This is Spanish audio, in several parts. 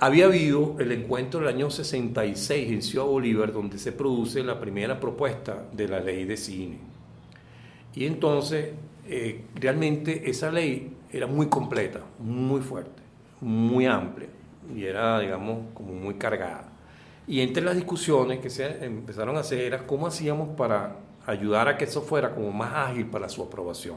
Había habido el encuentro del año 66 en Ciudad Bolívar, donde se produce la primera propuesta de la ley de cine. Y entonces, eh, realmente esa ley era muy completa, muy fuerte, muy amplia, y era, digamos, como muy cargada. Y entre las discusiones que se empezaron a hacer era cómo hacíamos para ayudar a que eso fuera como más ágil para su aprobación.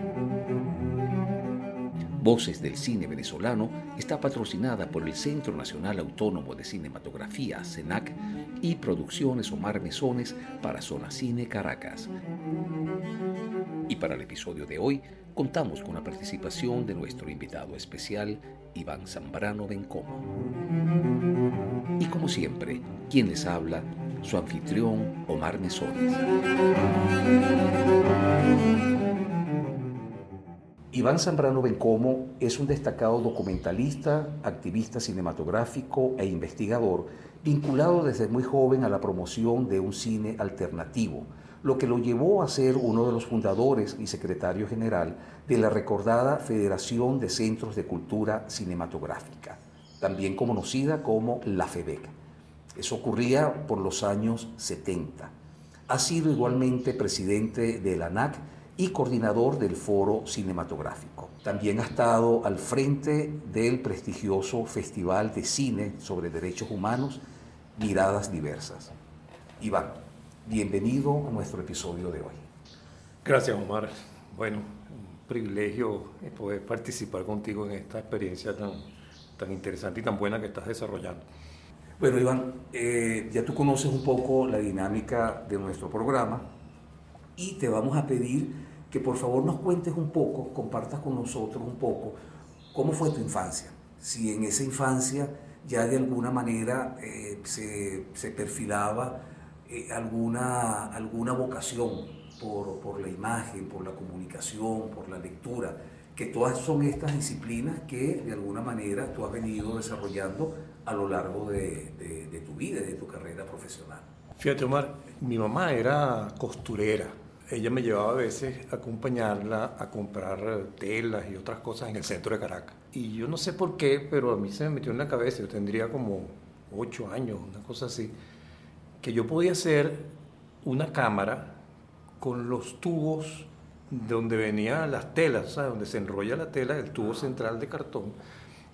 Voces del Cine Venezolano está patrocinada por el Centro Nacional Autónomo de Cinematografía, CENAC, y Producciones Omar Mesones para Zona Cine Caracas. Y para el episodio de hoy, contamos con la participación de nuestro invitado especial, Iván Zambrano Bencomo. Y como siempre, quien les habla, su anfitrión, Omar Mesones. Iván Zambrano Bencomo es un destacado documentalista, activista cinematográfico e investigador, vinculado desde muy joven a la promoción de un cine alternativo, lo que lo llevó a ser uno de los fundadores y secretario general de la recordada Federación de Centros de Cultura Cinematográfica, también conocida como la FEBEC. Eso ocurría por los años 70. Ha sido igualmente presidente de la ANAC y coordinador del Foro Cinematográfico. También ha estado al frente del prestigioso Festival de Cine sobre Derechos Humanos, Miradas Diversas. Iván, bienvenido a nuestro episodio de hoy. Gracias, Omar. Bueno, un privilegio poder participar contigo en esta experiencia tan, tan interesante y tan buena que estás desarrollando. Bueno, Iván, eh, ya tú conoces un poco la dinámica de nuestro programa y te vamos a pedir que por favor nos cuentes un poco, compartas con nosotros un poco cómo fue tu infancia. Si en esa infancia ya de alguna manera eh, se, perfilaba eh, alguna, alguna vocación por, por, la imagen, por la comunicación, por la lectura, que todas son estas disciplinas que de alguna manera tú has venido desarrollando a lo largo de, de, de tu vida, de tu carrera profesional. Fíjate, Omar, mi mamá era costurera ella me llevaba a veces a acompañarla a comprar telas y otras cosas en el centro de Caracas. Y yo no sé por qué, pero a mí se me metió en la cabeza, yo tendría como ocho años, una cosa así, que yo podía hacer una cámara con los tubos donde venían las telas, ¿sabes? donde se enrolla la tela, el tubo central de cartón,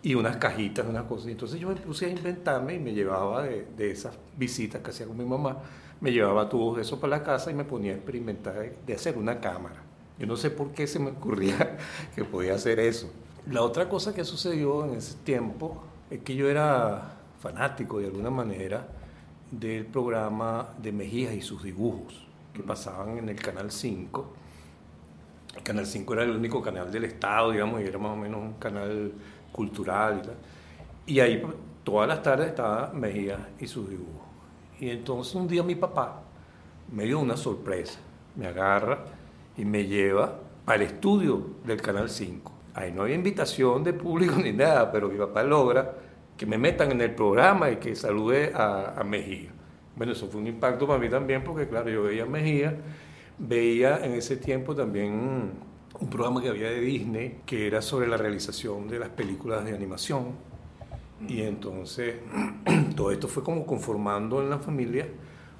y unas cajitas, unas cosas. Entonces yo me puse a inventarme y me llevaba de, de esas visitas que hacía con mi mamá me llevaba tubos de eso para la casa y me ponía a experimentar de hacer una cámara. Yo no sé por qué se me ocurría que podía hacer eso. La otra cosa que sucedió en ese tiempo es que yo era fanático de alguna manera del programa de Mejías y sus dibujos que pasaban en el Canal 5. El Canal 5 era el único canal del Estado, digamos, y era más o menos un canal cultural y tal. Y ahí todas las tardes estaba Mejías y sus dibujos. Y entonces un día mi papá me dio una sorpresa. Me agarra y me lleva al estudio del Canal 5. Ahí no había invitación de público ni nada, pero mi papá logra que me metan en el programa y que salude a, Mejía. Bueno, eso fue un impacto para mí también, porque claro, yo veía a Mejía, veía en ese tiempo también un programa que había de Disney, que era sobre la realización de las películas de animación y entonces todo esto fue como conformando en la familia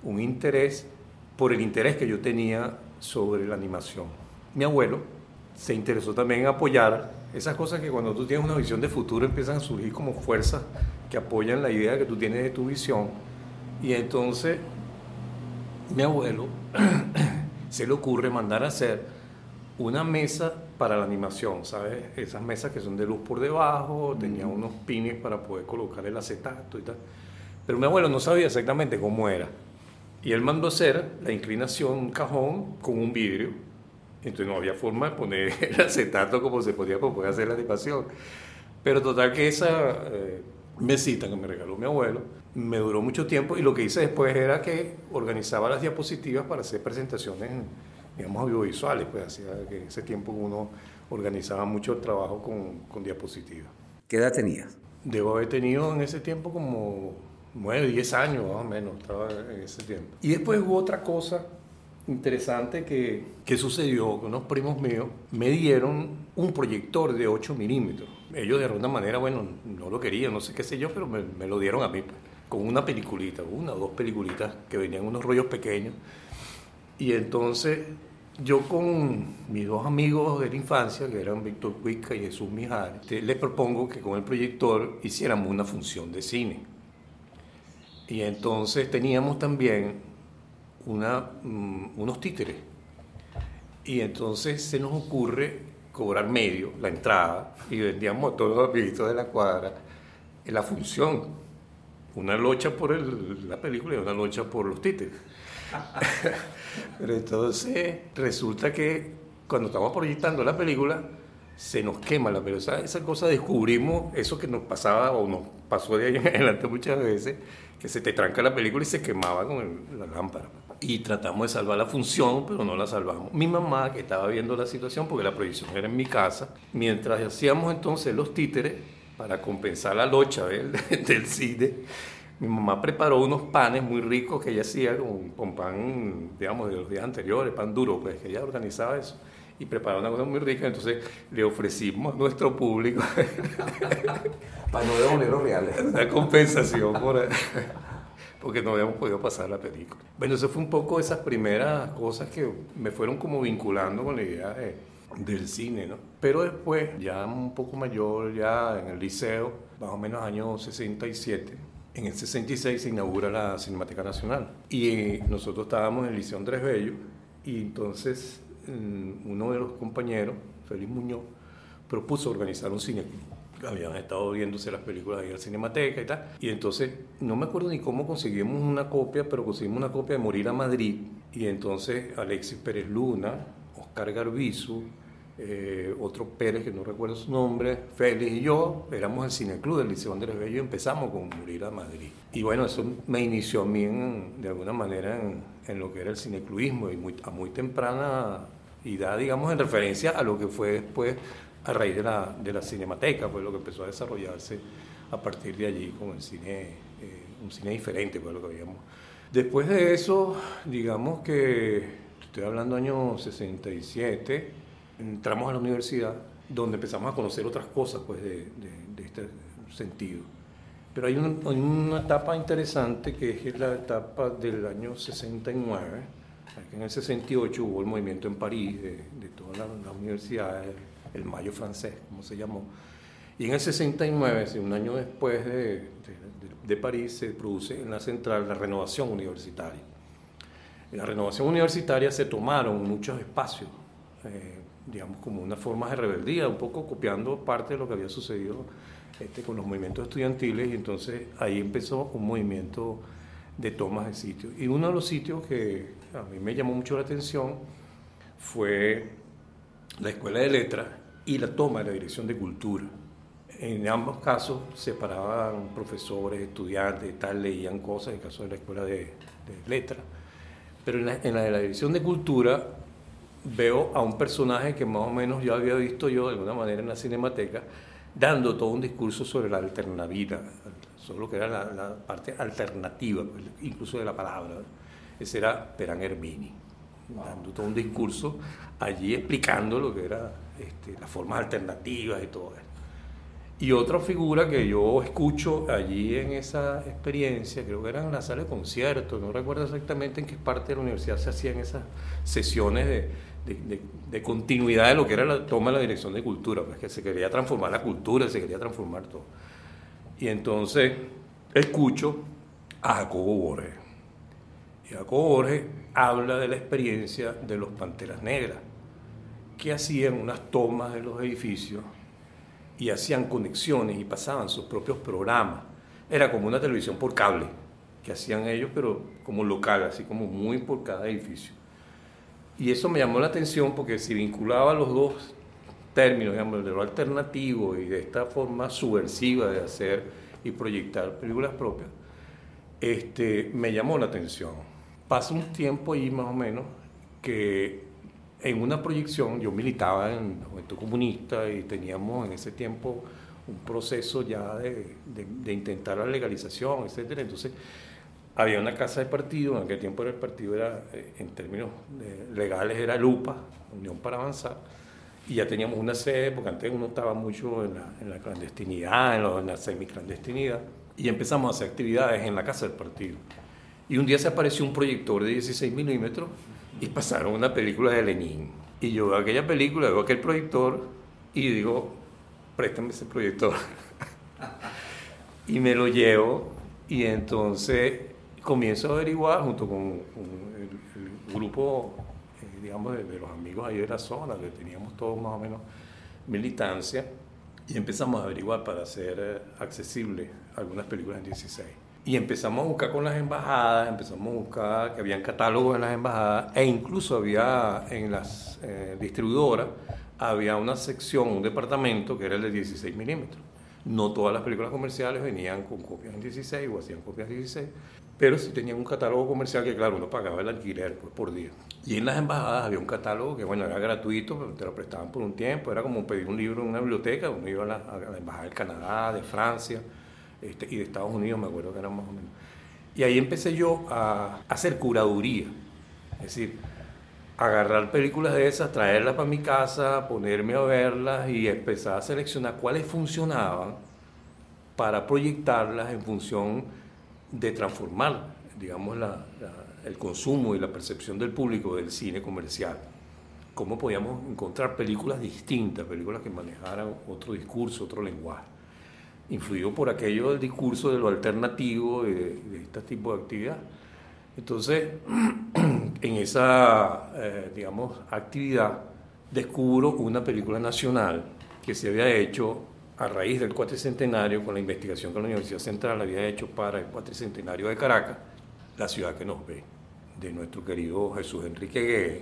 un interés por el interés que yo tenía sobre la animación. Mi abuelo se interesó también en apoyar esas cosas que cuando tú tienes una visión de futuro empiezan a surgir como fuerzas que apoyan la idea que tú tienes de tu visión. Y entonces mi abuelo se le ocurre mandar a hacer una mesa para la animación, ¿sabes? Esas mesas que son de luz por debajo, tenía unos pines para poder colocar el acetato y tal. Pero mi abuelo no sabía exactamente cómo era. Y él mandó hacer la inclinación, un cajón con un vidrio. Entonces no había forma de poner el acetato como se podía para poder hacer la animación. Pero total que esa eh, mesita que me regaló mi abuelo me duró mucho tiempo y lo que hice después era que organizaba las diapositivas para hacer presentaciones digamos, audiovisuales, pues hacía que ese tiempo uno organizaba mucho el trabajo con, con diapositivas. ¿Qué edad tenías? Debo haber tenido en ese tiempo como 9, 10 años más o menos, estaba en ese tiempo. Y después hubo otra cosa interesante que, que sucedió, que unos primos míos me dieron un proyector de 8 milímetros. Ellos de alguna manera, bueno, no lo querían, no sé qué sé yo, pero me, me lo dieron a mí, con una peliculita, una o dos peliculitas que venían unos rollos pequeños. Y entonces yo con mis dos amigos de la infancia, que eran Víctor Cuica y Jesús Mijares, les propongo que con el proyector hiciéramos una función de cine. Y entonces teníamos también una, mm, unos títeres. Y entonces se nos ocurre cobrar medio, la entrada, y vendíamos a todos los amiguitos de la cuadra en la función. Una locha por el, la película y una locha por los títeres. Pero entonces resulta que cuando estamos proyectando la película, se nos quema la película. Esa cosa descubrimos, eso que nos pasaba o nos pasó de ahí en adelante muchas veces, que se te tranca la película y se quemaba con la lámpara. Y tratamos de salvar la función, pero no la salvamos. Mi mamá, que estaba viendo la situación, porque la proyección era en mi casa, mientras hacíamos entonces los títeres, para compensar la locha del cine, mi mamá preparó unos panes muy ricos que ella hacía con, con, pan, digamos, de los días anteriores, pan duro, pues que ella organizaba eso. Y preparó una cosa muy rica, entonces le ofrecimos a nuestro público. Para no devolver reales. Una compensación por, porque no habíamos podido pasar la película. Bueno, eso fue un poco esas primeras cosas que me fueron como vinculando con la idea de, del cine, ¿no? Pero después, ya un poco mayor, ya en el liceo, más o menos año 67, en el 66 se inaugura la Cinemateca Nacional y nosotros estábamos en el Liceo Andrés Bello y entonces mm, uno de los compañeros, Félix Muñoz, propuso organizar un cine. Habían estado viéndose las películas ahí en la Cinemateca y tal. Y entonces, no me acuerdo ni cómo conseguimos una copia, pero conseguimos una copia de Morir a Madrid. Y entonces Alexis Pérez Luna, Oscar Garbizu, eh, otro Pérez, que no recuerdo su nombre, Félix y yo, éramos el cineclub del Liceo Andrés Bello y empezamos con Morir a Madrid. Y bueno, eso me inició a mí en, de alguna manera en, en, lo que era el cinecluismo y muy, a muy temprana edad, digamos, en referencia a lo que fue después a raíz de la, de la cinemateca, pues lo que empezó a desarrollarse a partir de allí con el cine, eh, un cine diferente, pues lo que veíamos. Después de eso, digamos que, estoy hablando año 67, entramos a la universidad donde empezamos a conocer otras cosas pues, de, de, de este sentido. Pero hay una, hay una, etapa interesante que es la etapa del año 69, en el 68 hubo el movimiento en París de, de todas las la universidades, el Mayo francés, como se llamó, y en el 69, un año después de, de París, se produce en la central la renovación universitaria. En la renovación universitaria se tomaron muchos espacios. Eh, digamos, como una forma de rebeldía, un poco copiando parte de lo que había sucedido este, con los movimientos estudiantiles, y entonces ahí empezó un movimiento de tomas de sitios. Y uno de los sitios que a mí me llamó mucho la atención fue la Escuela de Letras y la toma de la Dirección de Cultura. En ambos casos separaban profesores, estudiantes, tal, leían cosas, en el caso de la Escuela de, de Letras. Pero en la, en la de la Dirección de Cultura veo a un personaje que más o menos yo había visto yo de alguna manera en la cinemateca, dando todo un discurso sobre la alternabilidad, sobre lo que era la, la parte alternativa, incluso de la palabra. Ese era Perán Hermini, wow. dando todo un discurso allí explicando lo que era este, las formas alternativas y todo eso. Y otra figura que yo escucho allí en esa experiencia, creo que era en la sala de conciertos, no recuerdo exactamente en qué parte de la universidad se hacían esas sesiones de, de, continuidad de lo que era la toma de la dirección de cultura, pues que se quería transformar la cultura, se quería transformar todo. Y entonces escucho a Jacobo Borges. Y Jacobo Borges habla de la experiencia de los Panteras Negras, que hacían unas tomas de los edificios y hacían conexiones y pasaban sus propios programas. Era como una televisión por cable que hacían ellos, pero como local, así como muy por cada edificio. Y eso me llamó la atención porque si vinculaba los dos términos, digamos, de lo alternativo y de esta forma subversiva de hacer y proyectar películas propias, este, me llamó la atención. Pasa un tiempo ahí más o menos que en una proyección, yo militaba en movimiento comunista y teníamos en ese tiempo un proceso ya de, de, intentar la legalización, etcétera. Entonces, había una casa de partido, en aquel tiempo el partido era, eh, en términos legales, era Lupa, Unión para Avanzar, y ya teníamos una sede, porque antes uno estaba mucho en la, en la clandestinidad, en, lo, en la semiclandestinidad, y empezamos a hacer actividades en la casa del partido. Y un día se apareció un proyector de 16 milímetros y pasaron una película de Lenin. Y yo veo aquella película, veo aquel proyector y digo, préstame ese proyector. y me lo llevo y entonces comienzo a averiguar junto con, el, grupo, eh, digamos, de, de, los amigos ahí de la zona, que teníamos todos más o menos militancia, y empezamos a averiguar para hacer eh, accesible algunas películas en 16. Y empezamos a buscar con las embajadas, empezamos a buscar que habían catálogos en las embajadas e incluso había en las eh, distribuidoras, había una sección, un departamento que era el de 16 milímetros. No todas las películas comerciales venían con copias en 16 o hacían copias 16, pero sí tenían un catálogo comercial que, claro, uno pagaba el alquiler pues, por día. Y en las embajadas había un catálogo que, bueno, era gratuito, pero te lo prestaban por un tiempo, era como pedir un libro en una biblioteca, uno iba a la, a embajada del Canadá, de Francia, este, y de Estados Unidos, me acuerdo que eran más o menos. Y ahí empecé yo a, hacer curaduría, es decir, agarrar películas de esas, traerlas para mi casa, ponerme a verlas y empezar a seleccionar cuáles funcionaban para proyectarlas en función de transformar, digamos, el consumo y la percepción del público del cine comercial. Cómo podíamos encontrar películas distintas, películas que manejaran otro discurso, otro lenguaje influido por aquello del discurso de lo alternativo, de, de este tipo de actividad. Entonces, en esa, eh, digamos, actividad, descubro una película nacional que se había hecho a raíz del cuatricentenario, con la investigación que la Universidad Central había hecho para el cuatricentenario de Caracas, La ciudad que nos ve, de nuestro querido Jesús Enrique Gué,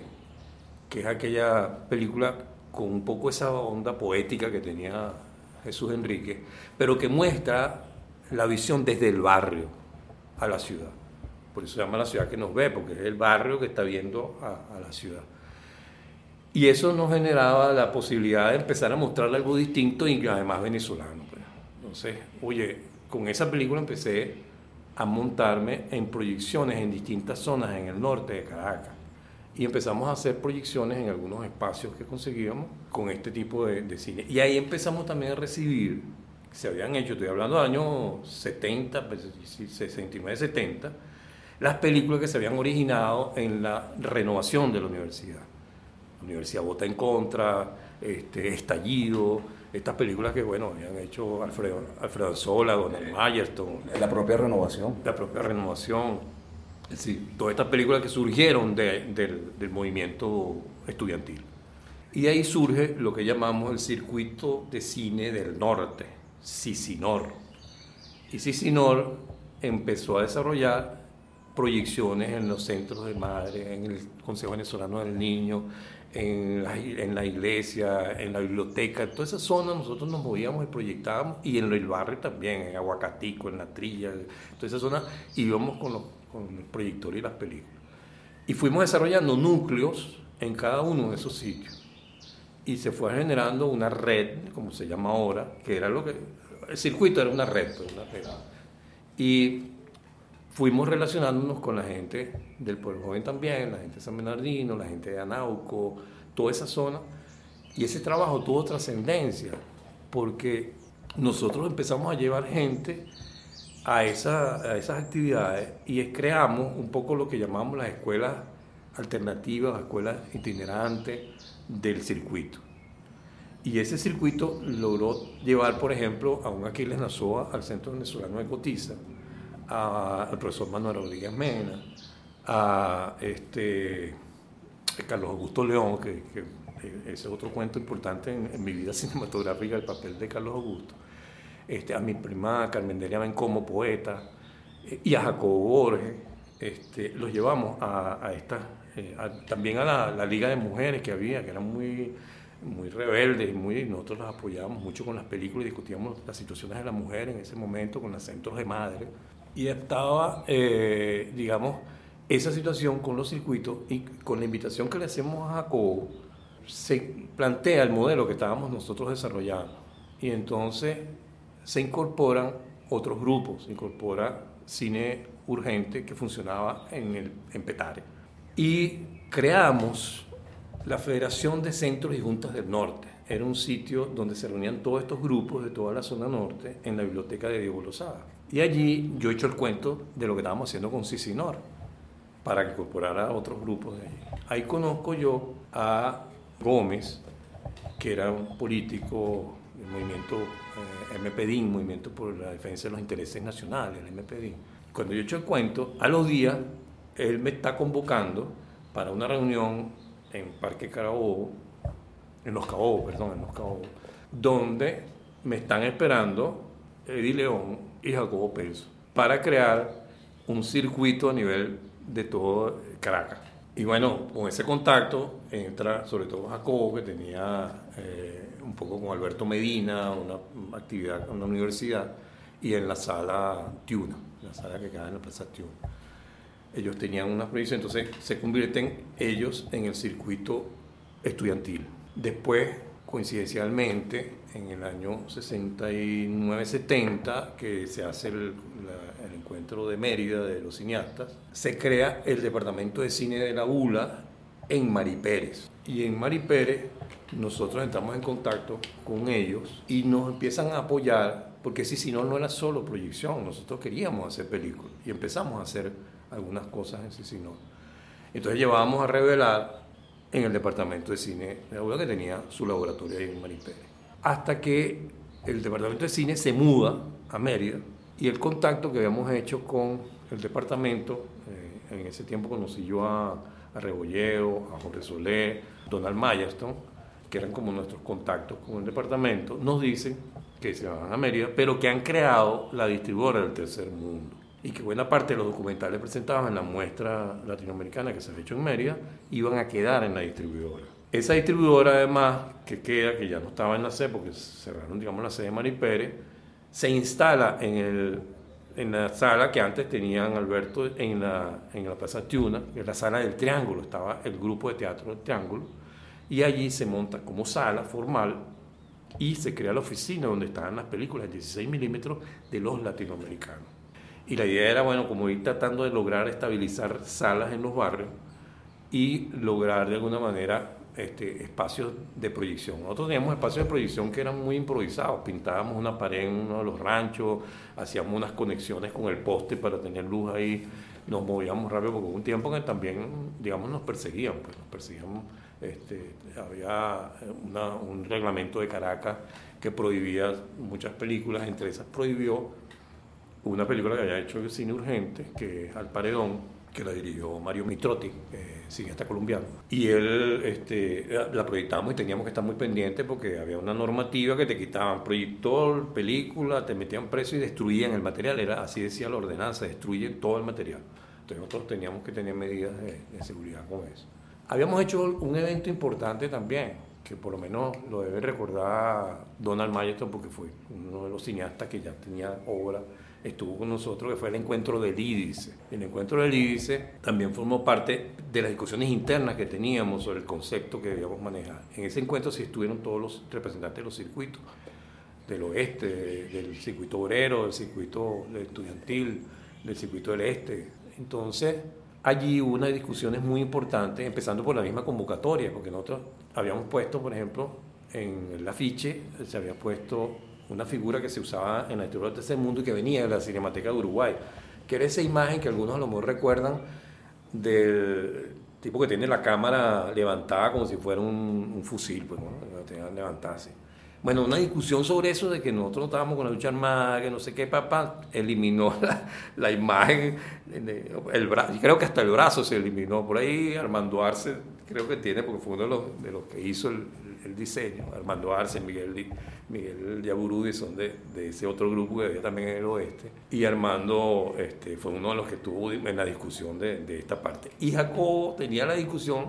que es aquella película con un poco esa onda poética que tenía Jesús Enrique, pero que muestra la visión desde el barrio a la ciudad. Por eso se llama la ciudad que nos ve, porque es el barrio que está viendo a, la ciudad. Y eso nos generaba la posibilidad de empezar a mostrarle algo distinto y además venezolano. Pues. Entonces, oye, con esa película empecé a montarme en proyecciones en distintas zonas en el norte de Caracas y empezamos a hacer proyecciones en algunos espacios que conseguíamos con este tipo de, cine. Y ahí empezamos también a recibir, se habían hecho, estoy hablando de años 70, 69, 70, las películas que se habían originado en la renovación de la universidad. Universidad vota en contra, este, estallido, estas películas que, bueno, habían hecho Alfredo, Alfredo Anzola, Donald Mayerton. La propia renovación. La propia renovación Sí, todas estas películas que surgieron del, movimiento estudiantil. Y ahí surge lo que llamamos el circuito de cine del norte, Cicinor. Y Cicinor empezó a desarrollar proyecciones en los centros de madre, en el Consejo Venezolano del Niño, en la, iglesia, en la biblioteca, en toda esa zona nosotros nos movíamos y proyectábamos, y en el barrio también, en Aguacatico, en la Trilla, en toda esa zona íbamos con los con el proyector y las películas. Y fuimos desarrollando núcleos en cada uno de esos sitios. Y se fue generando una red, como se llama ahora, que era lo que... El circuito era una red, pues, una red. Y fuimos relacionándonos con la gente del pueblo joven también, la gente de San Bernardino, la gente de Anauco, toda esa zona. Y ese trabajo tuvo trascendencia, porque nosotros empezamos a llevar gente a, esa, esas actividades y creamos un poco lo que llamamos las escuelas alternativas, escuelas itinerantes del circuito. Y ese circuito logró llevar, por ejemplo, a un Aquiles Nazoa al Centro Venezolano de Cotiza, al profesor Manuel Rodríguez Mena, a este, Carlos Augusto León, que, ese es otro cuento importante en, en mi vida cinematográfica, el papel de Carlos Augusto este, a mi prima Carmen Delia como poeta, y a Jacobo Borges, este, los llevamos a, a esta, eh, también a la, Liga de Mujeres que había, que eran muy, muy rebeldes, muy, nosotros las apoyábamos mucho con las películas y discutíamos las situaciones de la mujer en ese momento con los centros de madre. Y estaba, eh, digamos, esa situación con los circuitos y con la invitación que le hacemos a Jacobo, se plantea el modelo que estábamos nosotros desarrollando. Y entonces se incorporan otros grupos, se incorpora cine urgente que funcionaba en, el, en Petare. Y creamos la Federación de Centros y Juntas del Norte. Era un sitio donde se reunían todos estos grupos de toda la zona norte en la biblioteca de Diego Lozada. Y allí yo he hecho el cuento de lo que estábamos haciendo con Cicinor para que incorporara a otros grupos de allí. Ahí conozco yo a Gómez, que era un político del movimiento eh, MPDIN, Movimiento por la Defensa de los Intereses Nacionales, el MPDIN. Cuando yo he hecho el cuento, a los días él me está convocando para una reunión en Parque Carabobo, en Los Cabos, perdón, en Los Cabos, donde me están esperando Eddie León y Jacobo Penso para crear un circuito a nivel de todo Caracas. Y bueno, con ese contacto entra sobre todo Jacobo, que tenía eh, un poco con Alberto Medina, una actividad en la universidad, y en la sala Tiuna, la sala que queda en la Plaza Tiuna. Ellos tenían una proyección, entonces se convierten ellos en el circuito estudiantil. Después, coincidencialmente, en el año 69-70, que se hace el, el, encuentro de Mérida de los cineastas, se crea el Departamento de Cine de la ULA en Mari Pérez. Y en Mari Pérez nosotros entramos en contacto con ellos y nos empiezan a apoyar, porque si, no, era solo proyección, nosotros queríamos hacer películas y empezamos a hacer algunas cosas en Cicinó. Entonces llevábamos a revelar en el departamento de cine de la que tenía su laboratorio ahí en Maripere. Hasta que el departamento de cine se muda a Mérida y el contacto que habíamos hecho con el departamento, eh, en ese tiempo conocí yo a, a Rebolleo, a Jorge Solé, Donald Mayaston, que eran como nuestros contactos con el departamento, nos dicen que se van a Mérida, pero que han creado la distribuidora del tercer mundo y que buena parte de los documentales presentados en la muestra latinoamericana que se ha hecho en Mérida iban a quedar en la distribuidora. Esa distribuidora además, que queda, que ya no estaba en la sede, porque cerraron, digamos, la sede de Mari Pérez, se instala en, el, en la sala que antes tenían Alberto en la, en la Plaza Tiuna, que la sala del Triángulo, estaba el grupo de teatro del Triángulo, y allí se monta como sala formal y se crea la oficina donde estaban las películas 16 milímetros de los latinoamericanos. Y la idea era, bueno, como ir tratando de lograr estabilizar salas en los barrios y lograr de alguna manera este, espacios de proyección. Nosotros teníamos espacios de proyección que eran muy improvisados. Pintábamos una pared en uno de los ranchos, hacíamos unas conexiones con el poste para tener luz ahí, nos movíamos rápido porque hubo un tiempo que también, digamos, nos perseguían, pues nos perseguían. Este, había un reglamento de Caracas que prohibía muchas películas, entre esas prohibió una película que había hecho el cine urgente, que es Al Paredón, que la dirigió Mario Mitrotti, cineasta colombiano. Y él este, la proyectamos y teníamos que estar muy pendientes porque había una normativa que te quitaban proyector, película, te metían preso y destruían el material. Era así decía la ordenanza, destruyen todo el material. Entonces nosotros teníamos que tener medidas de, seguridad con eso. Habíamos hecho un evento importante también, que por lo menos lo debe recordar Donald Mayerton porque fue uno de los cineastas que ya tenía obra estuvo con nosotros, que fue el encuentro del IDICE. El encuentro del también formó parte de las discusiones internas que teníamos sobre el concepto que debíamos manejar. En ese encuentro sí estuvieron todos los representantes de los circuitos, del oeste, del circuito obrero, del circuito estudiantil, del circuito del este. Entonces, allí hubo unas discusiones muy importantes, empezando por la misma convocatoria, porque nosotros habíamos puesto, por ejemplo, en el afiche, se había puesto una figura que se usaba en la historia del tercer mundo y que venía de la Cinemateca de Uruguay, que era esa imagen que algunos a lo mejor recuerdan del tipo que tiene la cámara levantada como si fuera un, fusil, pues, ¿no? levantada Bueno, una discusión sobre eso de que nosotros no estábamos con la lucha armada, que no sé qué, papá, eliminó la, imagen, el brazo, creo que hasta el brazo se eliminó. Por ahí Armando Arce, creo que tiene, porque fue uno de los, de los que hizo el, el diseño, Armando Arce, Miguel, Miguel Yaburudi son de, de, ese otro grupo que había también en el oeste, y Armando este, fue uno de los que estuvo en la discusión de, de esta parte. Y Jacobo tenía la discusión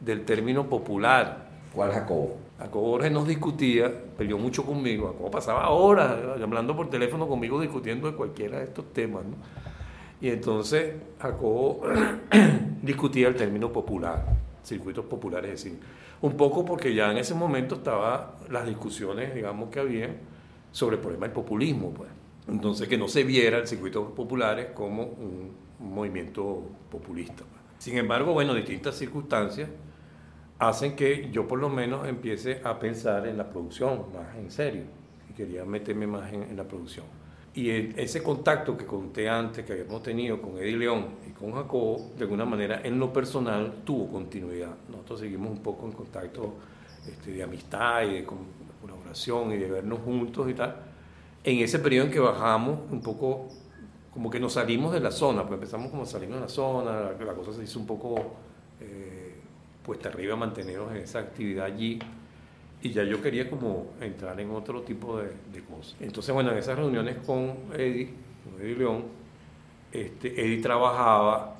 del término popular. ¿Cuál Jacobo? Jacobo Borges nos discutía, peleó mucho conmigo, Jacobo pasaba horas hablando por teléfono conmigo discutiendo de cualquiera de estos temas, ¿no? Y entonces Jacobo discutía el término popular, circuitos populares de cine. Un poco porque ya en ese momento estaban las discusiones, digamos, que había sobre el problema del populismo, pues. Entonces que no se viera el circuito populares como un, movimiento populista. Pues. Sin embargo, bueno, distintas circunstancias hacen que yo por lo menos empiece a pensar en la producción más en serio y quería meterme más en, la producción. Y ese contacto que conté antes, que habíamos tenido con Eddie León y con Jacobo, de alguna manera en lo personal tuvo continuidad. Nosotros seguimos un poco en contacto este, de amistad y de colaboración y de vernos juntos y tal. En ese periodo en que bajamos, un poco como que nos salimos de la zona, pues empezamos como a salirnos de la zona, la, la cosa se hizo un poco pues arriba mantenernos en esa actividad allí y ya yo quería como entrar en otro tipo de, cosas. Entonces, bueno, en esas reuniones con Eddie, con Eddie León, este, Eddie trabajaba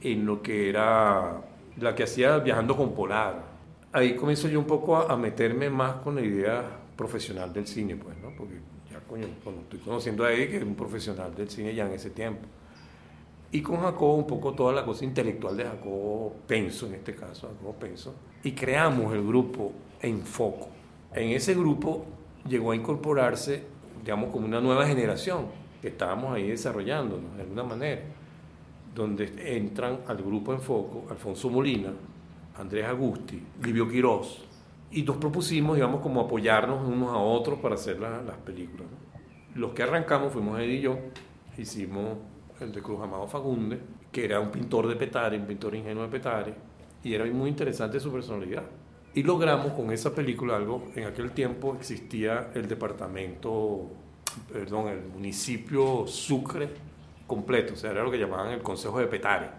en lo que era la que hacía viajando con Polar. Ahí comienzo yo un poco a, meterme más con la idea profesional del cine, pues, ¿no? Porque ya, coño, cuando estoy conociendo a Eddie, que es un profesional del cine ya en ese tiempo. Y con Jacobo un poco toda la cosa intelectual de Jacobo Penso, en este caso, Jacobo Penso. Y creamos el grupo En Foco. En ese grupo llegó a incorporarse, digamos, como una nueva generación que estábamos ahí desarrollándonos de alguna manera, donde entran al grupo En Foco Alfonso Molina, Andrés Agusti, Livio Quirós, y nos propusimos, digamos, como apoyarnos unos a otros para hacer las películas. Los que arrancamos fuimos él y yo, hicimos el de Cruz Amado Fagunde, que era un pintor de Petare, un pintor ingenuo de Petare, y era muy interesante su personalidad. Y logramos con esa película algo, en aquel tiempo existía el departamento, perdón, el municipio Sucre completo, o sea, era lo que llamaban el Consejo de Petare.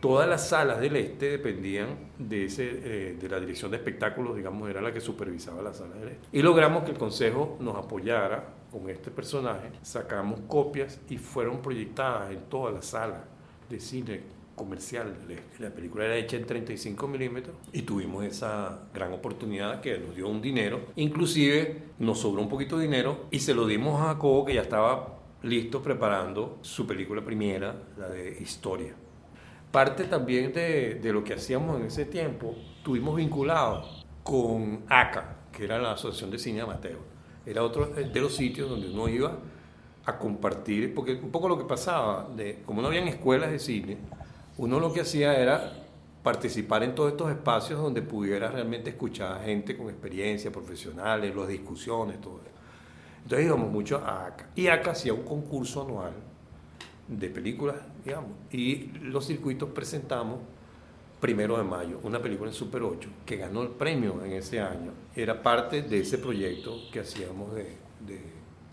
Todas las salas del este dependían de, ese, eh, de la dirección de espectáculos, digamos, era la que supervisaba las salas del este. Y logramos que el Consejo nos apoyara con este personaje, sacamos copias y fueron proyectadas en todas las salas de cine comercial. La película era hecha en 35 milímetros y tuvimos esa gran oportunidad que nos dio un dinero. Inclusive nos sobró un poquito de dinero y se lo dimos a Jacobo que ya estaba listo preparando su película primera, la de Historia. Parte también de, de lo que hacíamos en ese tiempo, tuvimos vinculados con ACA, que era la Asociación de Cine Amateur era otro de los sitios donde uno iba a compartir, porque un poco lo que pasaba, de, como no habían escuelas de cine, uno lo que hacía era participar en todos estos espacios donde pudiera realmente escuchar a gente con experiencia, profesionales, las discusiones, todo eso. Entonces íbamos mucho a ACA. Y ACA hacía un concurso anual de películas, digamos, y los circuitos presentamos Primero de Mayo, una película en Super 8 que ganó el premio en ese año. Era parte de ese proyecto que hacíamos de...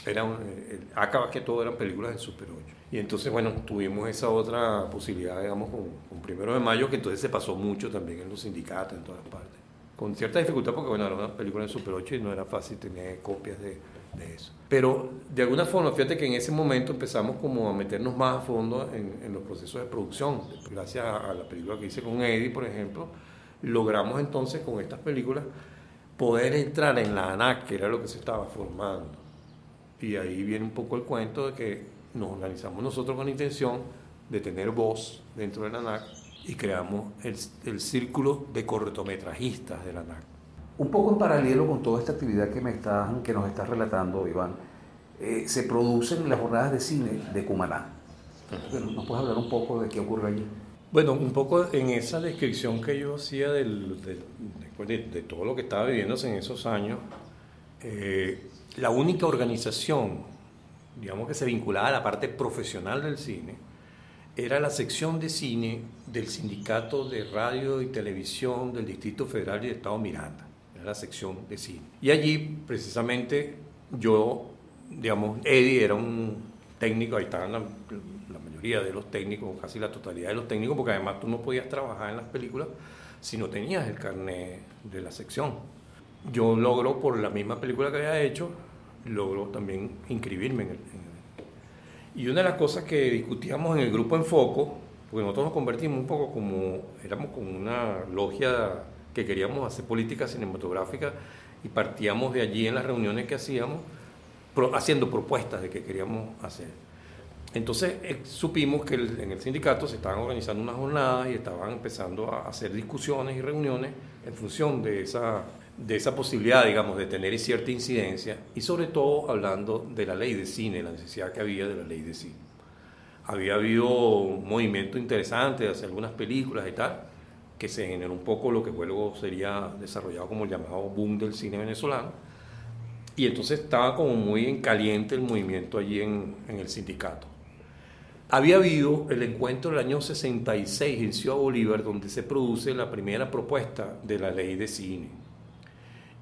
era eh, acaba que todo eran películas en Super 8. Y entonces, bueno, tuvimos esa otra posibilidad, digamos, con, con Primero de Mayo, que entonces se pasó mucho también en los sindicatos, en todas partes. Con cierta dificultad, porque, bueno, era una película en Super 8 y no era fácil tener copias de, de eso. Pero de alguna forma, fíjate que en ese momento empezamos como a meternos más a fondo en, los procesos de producción. Gracias a, la película que hice con Eddie, por ejemplo, logramos entonces con estas películas poder entrar en la ANAC, que era lo que se estaba formando. Y ahí viene un poco el cuento de que nos organizamos nosotros con la intención de tener voz dentro de la ANAC y creamos el, el círculo de cortometrajistas de la ANAC un poco en paralelo con toda esta actividad que, me estás, que nos estás relatando, Iván, eh, se producen las jornadas de cine de Cumaná. ¿Nos puedes hablar un poco de qué ocurre allí? Bueno, un poco en esa descripción que yo hacía del, de, de, todo lo que estaba viviéndose en esos años, eh, la única organización, digamos que se vinculaba a la parte profesional del cine, era la sección de cine del Sindicato de Radio y Televisión del Distrito Federal y de Estado Miranda la sección de cine. Y allí, precisamente, yo, digamos, Eddie era un técnico, ahí estaban la, mayoría de los técnicos, casi la totalidad de los técnicos, porque además tú no podías trabajar en las películas si no tenías el carnet de la sección. Yo logro, por la misma película que había hecho, logro también inscribirme en el, Y una de las cosas que discutíamos en el grupo En Foco, porque nosotros nos convertimos un poco como, éramos como una logia que queríamos hacer política cinematográfica y partíamos de allí en las reuniones que hacíamos haciendo propuestas de que queríamos hacer. Entonces eh, supimos que en el sindicato se estaban organizando unas jornadas y estaban empezando a hacer discusiones y reuniones en función de esa, de esa posibilidad, digamos, de tener cierta incidencia y sobre todo hablando de la ley de cine, la necesidad que había de la ley de cine. Había habido un movimiento interesante hacer algunas películas y tal, que se generó un poco lo que luego sería desarrollado como el llamado boom del cine venezolano. Y entonces estaba como muy en caliente el movimiento allí en, en el sindicato. Había habido el encuentro del año 66 en Ciudad Bolívar, donde se produce la primera propuesta de la ley de cine.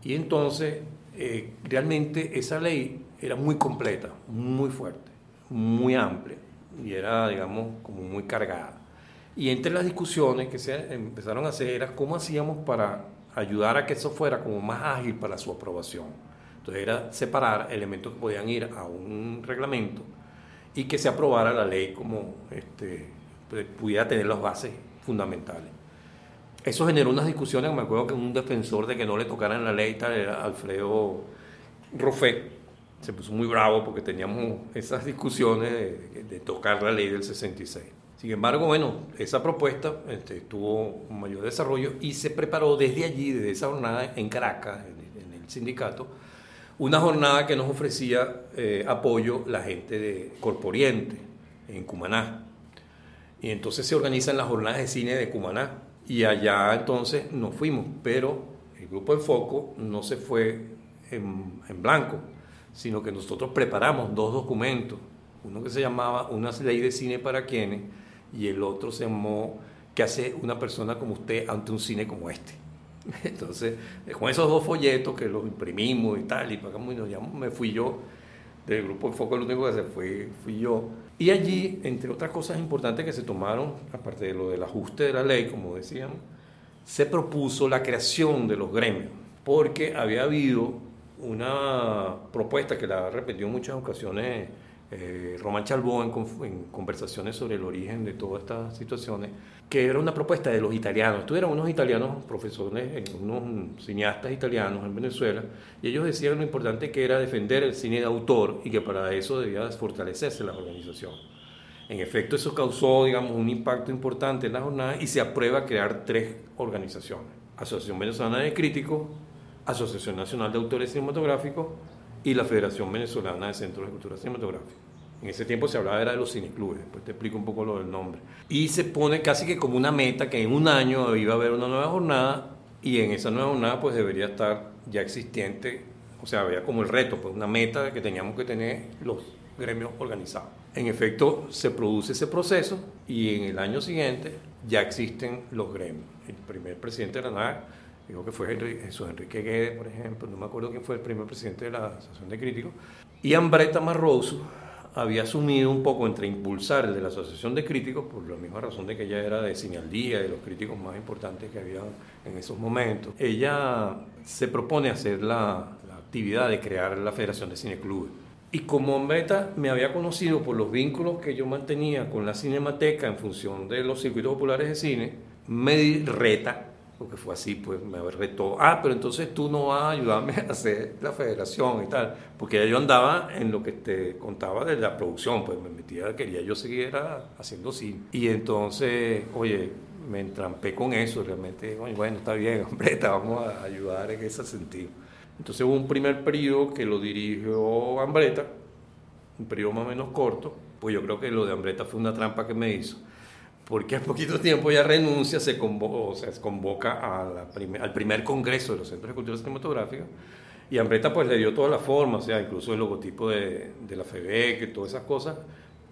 Y entonces, eh, realmente esa ley era muy completa, muy fuerte, muy amplia, y era, digamos, como muy cargada. Y entre las discusiones que se empezaron a hacer era cómo hacíamos para ayudar a que eso fuera como más ágil para su aprobación. Entonces era separar elementos que podían ir a un reglamento y que se aprobara la ley como este, pues, pudiera tener las bases fundamentales. Eso generó unas discusiones, me acuerdo que un defensor de que no le tocaran la ley tal era Alfredo Rofé, se puso muy bravo porque teníamos esas discusiones de, tocar la ley del 66. Sin embargo, bueno, esa propuesta este, tuvo un mayor desarrollo y se preparó desde allí, desde esa jornada en Caracas, en el sindicato, una jornada que nos ofrecía eh, apoyo la gente de Corporiente, en Cumaná. Y entonces se organizan las jornadas de cine de Cumaná. Y allá entonces nos fuimos, pero el grupo de foco no se fue en, en blanco, sino que nosotros preparamos dos documentos. Uno que se llamaba Una ley de cine para quienes y el otro se llamó ¿Qué hace una persona como usted ante un cine como este? Entonces, con esos dos folletos que los imprimimos y tal, y pagamos y nos llamamos, me fui yo del grupo de Foco, el único que se fue fui yo. Y allí, entre otras cosas importantes que se tomaron, aparte de lo del ajuste de la ley, como decíamos, se propuso la creación de los gremios, porque había habido una propuesta que la repetió en muchas ocasiones eh, Román Chalbó en, en, conversaciones sobre el origen de todas estas situaciones, que era una propuesta de los italianos. Estuvieron unos italianos profesores, unos cineastas italianos en Venezuela, y ellos decían lo importante que era defender el cine de autor y que para eso debía fortalecerse la organización. En efecto, eso causó, digamos, un impacto importante en la jornada y se aprueba crear tres organizaciones. Asociación Venezolana de Críticos, Asociación Nacional de Autores Cinematográficos y la Federación Venezolana de Centros de Cultura Cinematográfica. En ese tiempo se hablaba era de los cineclubes, después te explico un poco lo del nombre. Y se pone casi que como una meta que en un año iba a haber una nueva jornada y en esa nueva jornada pues debería estar ya existente, o sea, había como el reto, pues una meta que teníamos que tener los gremios organizados. En efecto, se produce ese proceso y en el año siguiente ya existen los gremios. El primer presidente de la NAC digo que fue Jesús Enrique Guede, por ejemplo, no me acuerdo quién fue el primer presidente de la Asociación de Críticos, y Ambreta Marroso había asumido un poco entre impulsar el de la Asociación de Críticos, por la misma razón de que ella era de Cine Día, de los críticos más importantes que había en esos momentos. Ella se propone hacer la, la actividad de crear la Federación de Cine Clubes. Y como Ambreta me había conocido por los vínculos que yo mantenía con la Cinemateca en función de los circuitos populares de cine, me reta porque fue así, pues me retó, ah, pero entonces tú no vas a ayudarme a hacer la federación y tal, porque yo andaba en lo que te contaba de la producción, pues me metía, quería yo seguir haciendo cine. Y entonces, oye, me entrampé con eso, realmente, bueno, está bien, hombre, vamos a ayudar en ese sentido. Entonces hubo un primer periodo que lo dirigió Ambreta, un periodo más o menos corto, pues yo creo que lo de Ambreta fue una trampa que me hizo porque a poquito tiempo ya renuncia, se convoca, o sea, se convoca al primer congreso de los centros de cultura cinematográfica y Ambreta pues le dio toda la forma, o sea, incluso el logotipo de, de la FEBEC, todas esas cosas,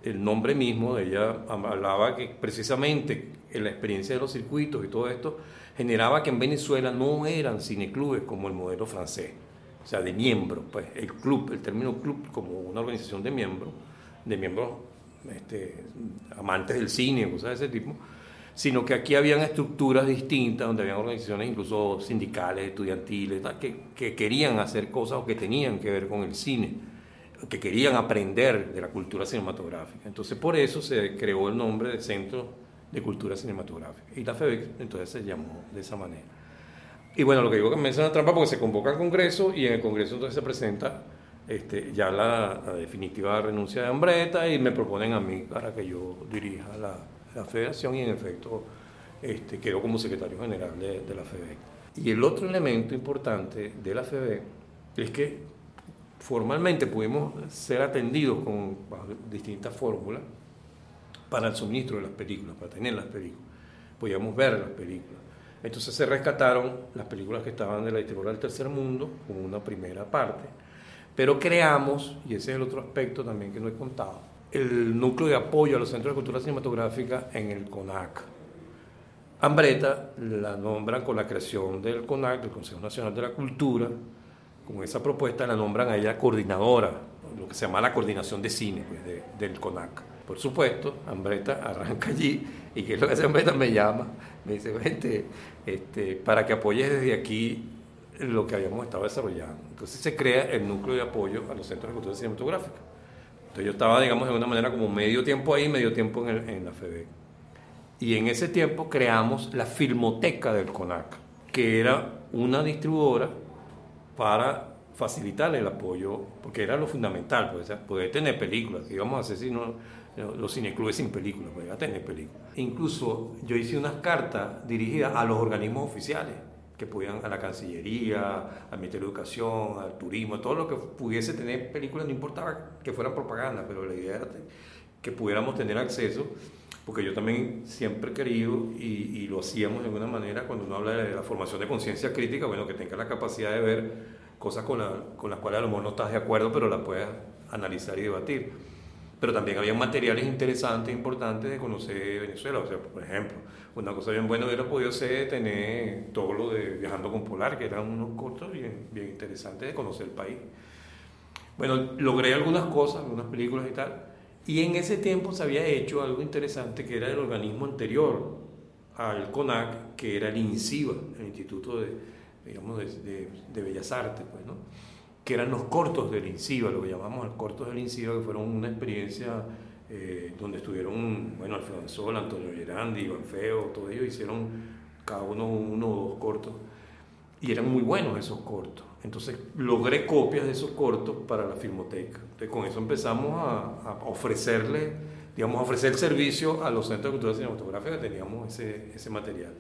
el nombre mismo de ella hablaba que precisamente en la experiencia de los circuitos y todo esto generaba que en Venezuela no eran cineclubes como el modelo francés, o sea, de miembros, pues el club, el término club como una organización de miembros, de miembros este, amantes del cine, cosas de ese tipo, sino que aquí habían estructuras distintas, donde habían organizaciones incluso sindicales, estudiantiles, que, que, querían hacer cosas o que tenían que ver con el cine, que querían aprender de la cultura cinematográfica. Entonces por eso se creó el nombre de Centro de Cultura Cinematográfica. Y la FEBEC entonces se llamó de esa manera. Y bueno, lo que digo que me es una trampa porque se convoca al Congreso y en el Congreso entonces se presenta este, ya la, definitiva renuncia de Ambreta y me proponen a mí para que yo dirija la, la federación y en efecto este, como secretario general de, de la FEB. Y el otro elemento importante de la FEB es que formalmente pudimos ser atendidos con distintas fórmulas para el suministro de las películas, para tener las películas. Podíamos ver las películas. Entonces se rescataron las películas que estaban de la dictadura del tercer mundo como una primera parte, pero creamos, y ese es el otro aspecto también que no he contado, el núcleo de apoyo a los centros de cultura cinematográfica en el CONAC. Ambreta la nombran con la creación del CONAC, del Consejo Nacional de la Cultura, con esa propuesta la nombran a ella coordinadora, lo que se llama la coordinación de cine pues, del CONAC. Por supuesto, Ambreta arranca allí y que es lo que hace Ambreta me llama, me dice, vente, este, para que apoyes desde aquí lo que habíamos estado desarrollando. Entonces se crea el núcleo de apoyo a los centros de cultura cinematográfica. Entonces yo estaba, digamos, de una manera como medio tiempo ahí, medio tiempo en, en la FEB. Y en ese tiempo creamos la Filmoteca del CONAC, que era una distribuidora para facilitar el apoyo, porque era lo fundamental, pues, poder tener películas, que íbamos a hacer si no, los cineclubes sin películas, poder tener películas. Incluso yo hice unas cartas dirigidas a los organismos oficiales, que pudieran, a la Cancillería, al Ministerio de Educación, al Turismo, todo lo que pudiese tener películas, no importaba que fueran propaganda, pero la idea era que pudiéramos tener acceso porque yo también siempre he querido, y, y, lo hacíamos de alguna manera, cuando uno habla de la formación de conciencia crítica, bueno, que tenga la capacidad de ver cosas con, la, con las cuales a lo mejor no estás de acuerdo, pero las puedas analizar y debatir. Pero también había materiales interesantes, importantes de conocer Venezuela. O sea, por ejemplo, una cosa bien buena hubiera podido ser tener todo lo de Viajando con Polar, que eran unos cortos bien, bien interesantes de conocer el país. Bueno, logré algunas cosas, algunas películas y tal, y en ese tiempo se había hecho algo interesante que era el organismo anterior al CONAC, que era el INCIBA, el Instituto de, digamos, de, de, Bellas Artes, pues, ¿no? Que eran los cortos del INCIBA, lo que llamamos los cortos del INCIBA, que fueron una experiencia eh, donde estuvieron, bueno, Alfredo Sol, Antonio Gerandi, Iván Feo, todos ellos hicieron cada uno uno o dos cortos, y eran muy buenos esos cortos. Entonces logré copias de esos cortos para la filmoteca. Entonces con eso empezamos a, ofrecerle, digamos, a ofrecer servicio a los centros de cultura cinematográfica que teníamos ese, ese material.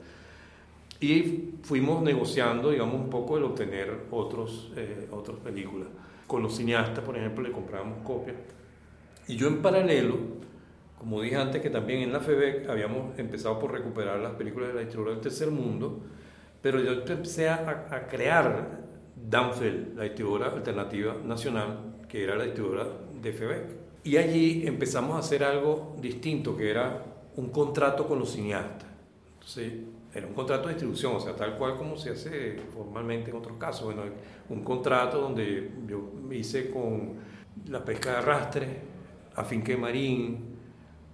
Y fuimos negociando, digamos, un poco el obtener otros, eh, otras películas. Con los cineastas, por ejemplo, le comprábamos copias. Y yo en paralelo, como dije antes, que también en la FEBEC habíamos empezado por recuperar las películas de la historia del tercer mundo, pero yo empecé a, a crear Danfeld, la distribuidora alternativa nacional, que era la distribuidora de FEBEC. Y allí empezamos a hacer algo distinto, que era un contrato con los cineastas. Entonces, era un contrato de distribución, o sea, tal cual como se hace formalmente en otros casos. Bueno, un contrato donde yo hice con la pesca de arrastre, Afinque Marín,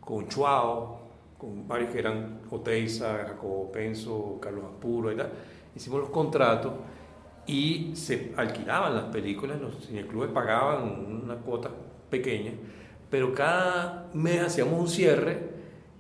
con Chuao, con varios que eran Oteiza, Jacobo Penso, Carlos Apuro y tal. Hicimos los contratos y se alquilaban las películas, los cineclubes pagaban una cuota pequeña, pero cada mes hacíamos un cierre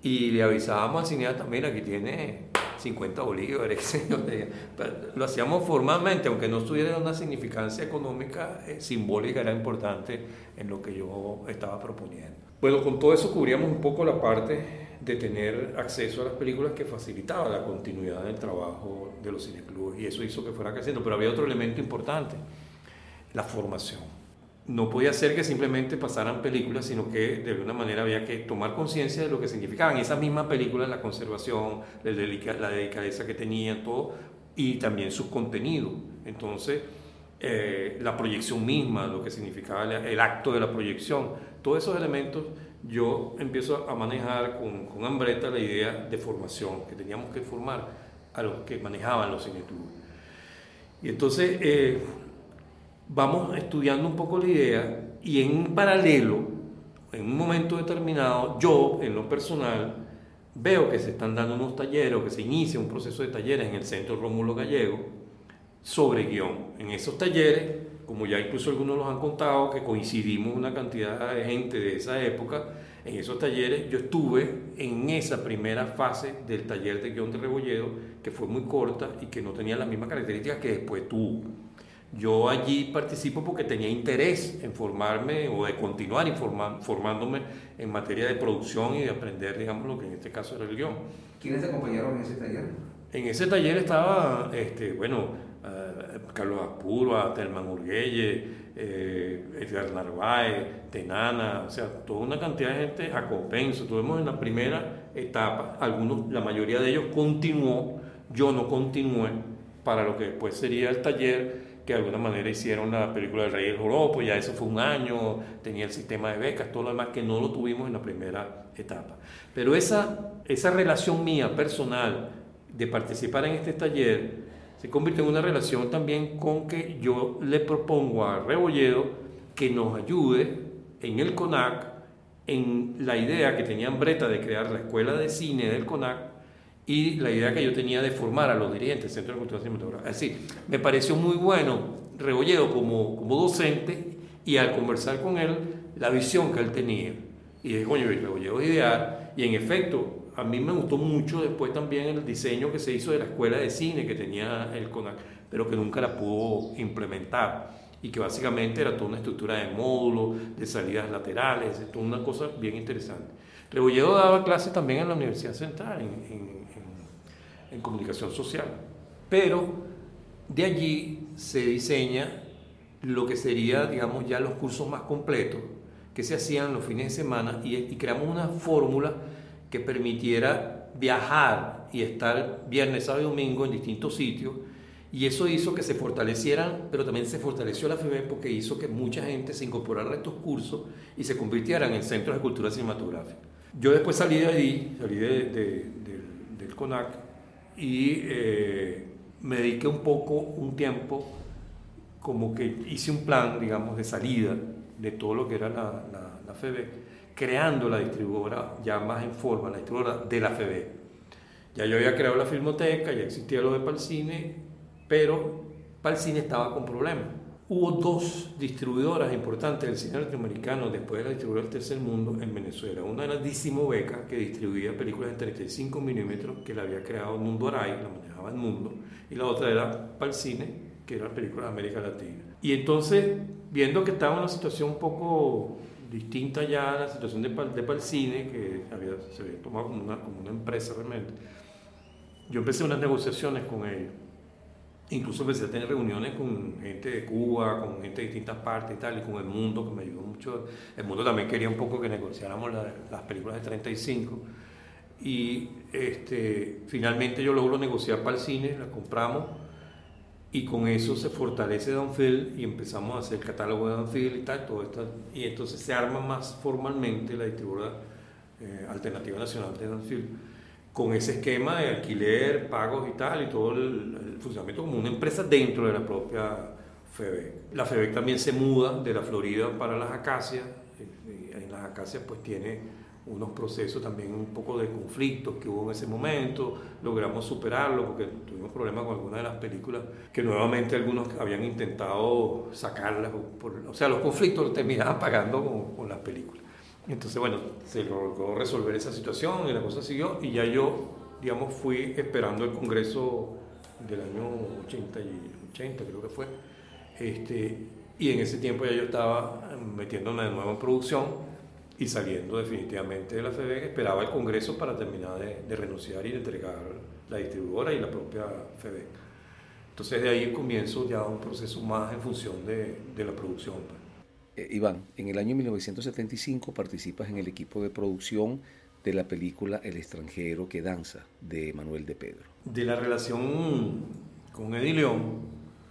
y le avisábamos al cineasta, mira, aquí tiene 50 bolívares, lo hacíamos formalmente, aunque no tuviera una significancia económica, eh, simbólica, era importante en lo que yo estaba proponiendo. Bueno, con todo eso cubríamos un poco la parte de tener acceso a las películas que facilitaba la continuidad del trabajo de los cineclubes y eso hizo que fuera creciendo. Pero había otro elemento importante, la formación. No podía ser que simplemente pasaran películas, sino que de alguna manera había que tomar conciencia de lo que significaban esas mismas películas, la conservación, la delicadeza que tenían, todo, y también su contenido. Entonces, eh, la proyección misma, lo que significaba el acto de la proyección, todos esos elementos yo empiezo a manejar con, con Ambreta la idea de formación, que teníamos que formar a los que manejaban los cineclubes. Y entonces eh, vamos estudiando un poco la idea y en paralelo, en un momento determinado, yo en lo personal veo que se están dando unos talleres o que se inicia un proceso de talleres en el Centro Rómulo Gallego sobre guion. En esos talleres como ya incluso algunos los han contado, que coincidimos una cantidad de gente de esa época en esos talleres. Yo estuve en esa primera fase del taller de guion de Rebolledo, que fue muy corta y que no tenía las mismas características que después tuvo. Yo allí participo porque tenía interés en formarme o de continuar formándome en materia de producción y de aprender, digamos, lo que en este caso era el guion. ¿Quiénes te acompañaron en ese taller? En ese taller estaba, este, bueno, uh, Carlos Apuro, Telman Urguelle, eh, Edgar Narváez, Tenana, o sea, toda una cantidad de gente a compenso. Tuvimos en la primera etapa, algunos, la mayoría de ellos continuó, yo no continué para lo que después sería el taller que de alguna manera hicieron la película del Rey del Joropo, ya eso fue un año, tenía el sistema de becas, todo lo demás que no lo tuvimos en la primera etapa. Pero esa, esa relación mía personal de participar en este taller se convirtió en una relación también con que yo le propongo a Rebolledo que nos ayude en el CONAC en la idea que tenían Breta de crear la escuela de cine del CONAC y la idea que yo tenía de formar a los dirigentes del Centro de Cultura Cinematográfica. Así, me pareció muy bueno Rebolledo como, como docente y al conversar con él, la visión que él tenía. Y dije, coño, Rebolledo es ideal. Y en efecto, a mí me gustó mucho después también el diseño que se hizo de la escuela de cine que tenía el CONAC, pero que nunca la pudo implementar. Y que básicamente era toda una estructura de módulos, de salidas laterales, toda una cosa bien interesante. Rebolledo daba clases también en la Universidad Central, en comunicación social. Pero de allí se diseña lo que sería, digamos, ya los cursos más completos que se hacían los fines de semana y, creamos una fórmula que permitiera viajar y estar viernes, sábado y domingo en distintos sitios. Y eso hizo que se fortalecieran, pero también se fortaleció la FEB porque hizo que mucha gente se incorporara a estos cursos y se convirtieran en centros de cultura cinematográfica. Yo después salí de allí, salí del CONAC y eh, me dediqué un poco, un tiempo, como que hice un plan, digamos, de salida de todo lo que era la, la, FEB, creando la distribuidora ya más en forma, la distribuidora de la FEB. Ya yo había creado la filmoteca, ya existía lo de Palcine, pero Palcine estaba con problemas Hubo dos distribuidoras importantes del cine latinoamericano después de la distribuidora del tercer mundo en Venezuela. Una era Dissimo Beca, que distribuía películas de 35 milímetros, que la había creado Mundo Aray, la manejaba el mundo, y la otra era Palcine, que era películas de América Latina. Y entonces, viendo que estaba en una situación un poco distinta ya a la situación de, de Palcine, que había, se había tomado como una, como una empresa realmente, yo empecé unas negociaciones con ellos Incluso empecé a tener reuniones con gente de Cuba, con gente de distintas partes y tal, y con el mundo, que me ayudó mucho. El mundo también quería un poco que negociáramos las películas de 35. Y este, finalmente yo logro negociar para el cine, la compramos, y con eso se fortalece Danfield y empezamos a hacer el catálogo de Danfield y tal, todo esto, y entonces se arma más formalmente la distribuidora eh, alternativa nacional de Danfield con ese esquema de alquiler, pagos y tal, y todo el, funcionamiento como una empresa dentro de la propia FEBEC. La FEBEC también se muda de la Florida para las acacias, y en las acacias pues tiene unos procesos también un poco de conflictos que hubo en ese momento, logramos superarlo porque tuvimos problemas con algunas de las películas que nuevamente algunos habían intentado sacarlas, o sea, los conflictos los terminaban pagando con, con las películas. Entonces, bueno, se logró resolver esa situación y la cosa siguió y ya yo, digamos, fui esperando el Congreso del año 80, y 80 creo que fue, este, y en ese tiempo ya yo estaba metiéndome de nuevo en producción y saliendo definitivamente de la FEDEC, esperaba el Congreso para terminar de, renunciar y de entregar la distribuidora y la propia FEDEC. Entonces de ahí comienzo ya un proceso más en función de, de la producción. Eh, Iván, en el año 1975 participas en el equipo de producción de la película El extranjero que danza de Manuel de Pedro. De la relación con Eddie León,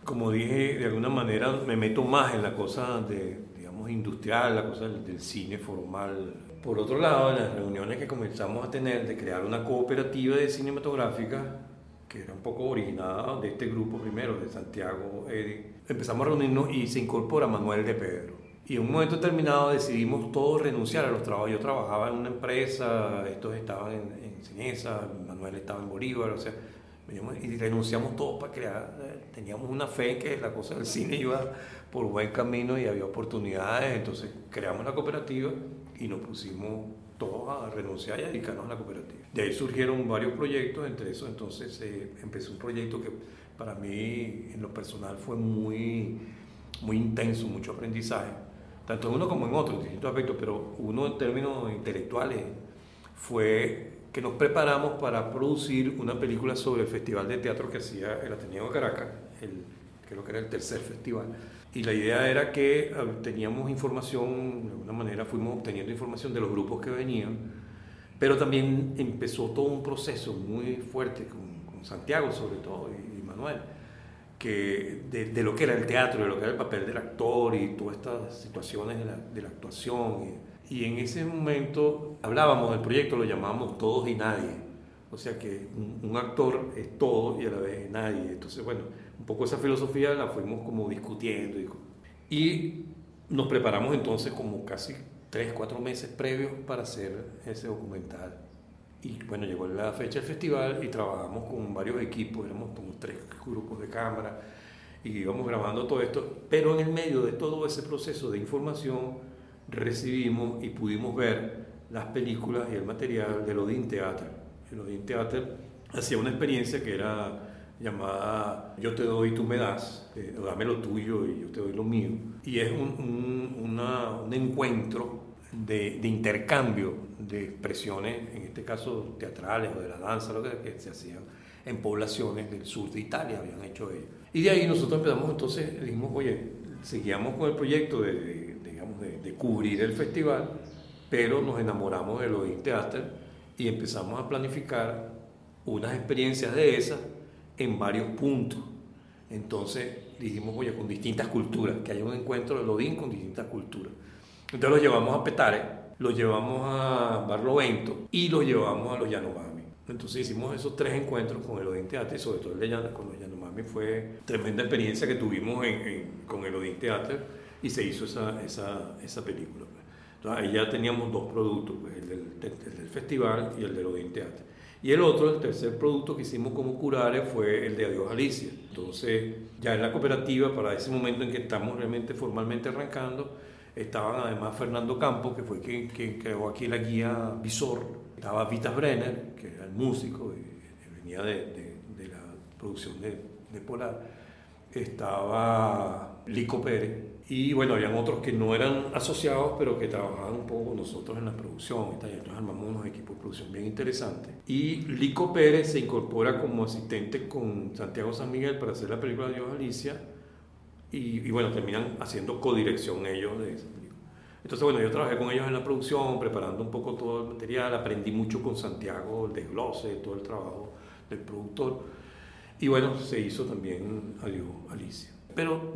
como dije, de alguna manera me meto más en la cosa de, digamos, industrial, la cosa del, cine formal. Por otro lado, en las reuniones que comenzamos a tener de crear una cooperativa de cinematográfica, que era un poco originada de este grupo primero, de Santiago empezamos a reunirnos y se incorpora Manuel de Pedro y en un momento determinado decidimos todos renunciar a los trabajos. Yo trabajaba en una empresa, estos estaban en, Cinesa, Manuel estaba en Bolívar, o sea, y renunciamos todos para crear. Eh, teníamos una fe en que la cosa del cine iba por buen camino y había oportunidades, entonces creamos la cooperativa y nos pusimos todos a renunciar y a dedicarnos a la cooperativa. De ahí surgieron varios proyectos, entre esos entonces eh, empezó un proyecto que para mí en lo personal fue muy, muy intenso, mucho aprendizaje, tanto en uno como en otro, en distintos aspectos, pero uno en términos intelectuales fue que nos preparamos para producir una película sobre el festival de teatro que hacía el Ateneo de Caracas, el, creo que era el tercer festival. Y la idea era que ah, teníamos información, de alguna manera fuimos obteniendo información de los grupos que venían, pero también empezó todo un proceso muy fuerte con, Santiago sobre todo y, Manuel, que de, lo que era el teatro, de lo que era el papel del actor y todas estas situaciones de la, de la actuación. Y en ese momento hablábamos del proyecto, lo llamábamos Todos y Nadie. O sea que un, actor es todo y a la vez nadie. Entonces, bueno, un poco esa filosofía la fuimos como discutiendo. Y, y nos preparamos entonces como casi tres, cuatro meses previos para hacer ese documental. Y bueno, llegó la fecha del festival y trabajamos con varios equipos, éramos como tres grupos de cámara y íbamos grabando todo esto. Pero en el medio de todo ese proceso de información, recibimos y pudimos ver las películas y el material del Odin Theater. El Odin Theater hacía una experiencia que era llamada Yo te doy, tú me das, eh, dame lo tuyo y yo te doy lo mío. Y es un, un encuentro de, de, intercambio de expresiones, en este caso teatrales o de la danza, lo que, que se hacían en poblaciones del sur de Italia, habían hecho ellos. Y de ahí nosotros empezamos entonces, dijimos, oye, seguíamos con el proyecto de de, cubrir el festival, pero nos enamoramos de los Theater y empezamos a planificar unas experiencias de esas en varios puntos. Entonces dijimos, oye, con distintas culturas, que haya un encuentro de Lodín con distintas culturas. Entonces lo llevamos a Petare, lo llevamos a Barlovento y lo llevamos a los Yanomami. Entonces hicimos esos tres encuentros con el Odin Theater y sobre todo el de con los Yanomami fue tremenda experiencia que tuvimos con el Odin Theater y se hizo esa, esa, esa película. Pues. Entonces ahí ya teníamos dos productos, pues, el, del, del, festival y el del Odin Teatro. Y el otro, el tercer producto que hicimos como curare fue el de Adiós Alicia. Entonces, ya en la cooperativa, para ese momento en que estamos realmente formalmente arrancando, estaban además Fernando Campos, que fue quien, quien creó aquí la guía Visor, estaba Vitas Brenner, que era el músico, y, venía de, de, de, la producción de, de Polar, estaba Lico Pérez, y bueno, habían otros que no eran asociados, pero que trabajaban un poco con nosotros en la producción. Entonces armamos unos equipos de producción bien interesantes. Y Lico Pérez se incorpora como asistente con Santiago San Miguel para hacer la película Dios Alicia. Y, y bueno, terminan haciendo codirección ellos de esa película. Entonces, bueno, yo trabajé con ellos en la producción, preparando un poco todo el material. Aprendí mucho con Santiago, el desglose, todo el trabajo del productor. Y bueno, se hizo también Adiós Alicia. Pero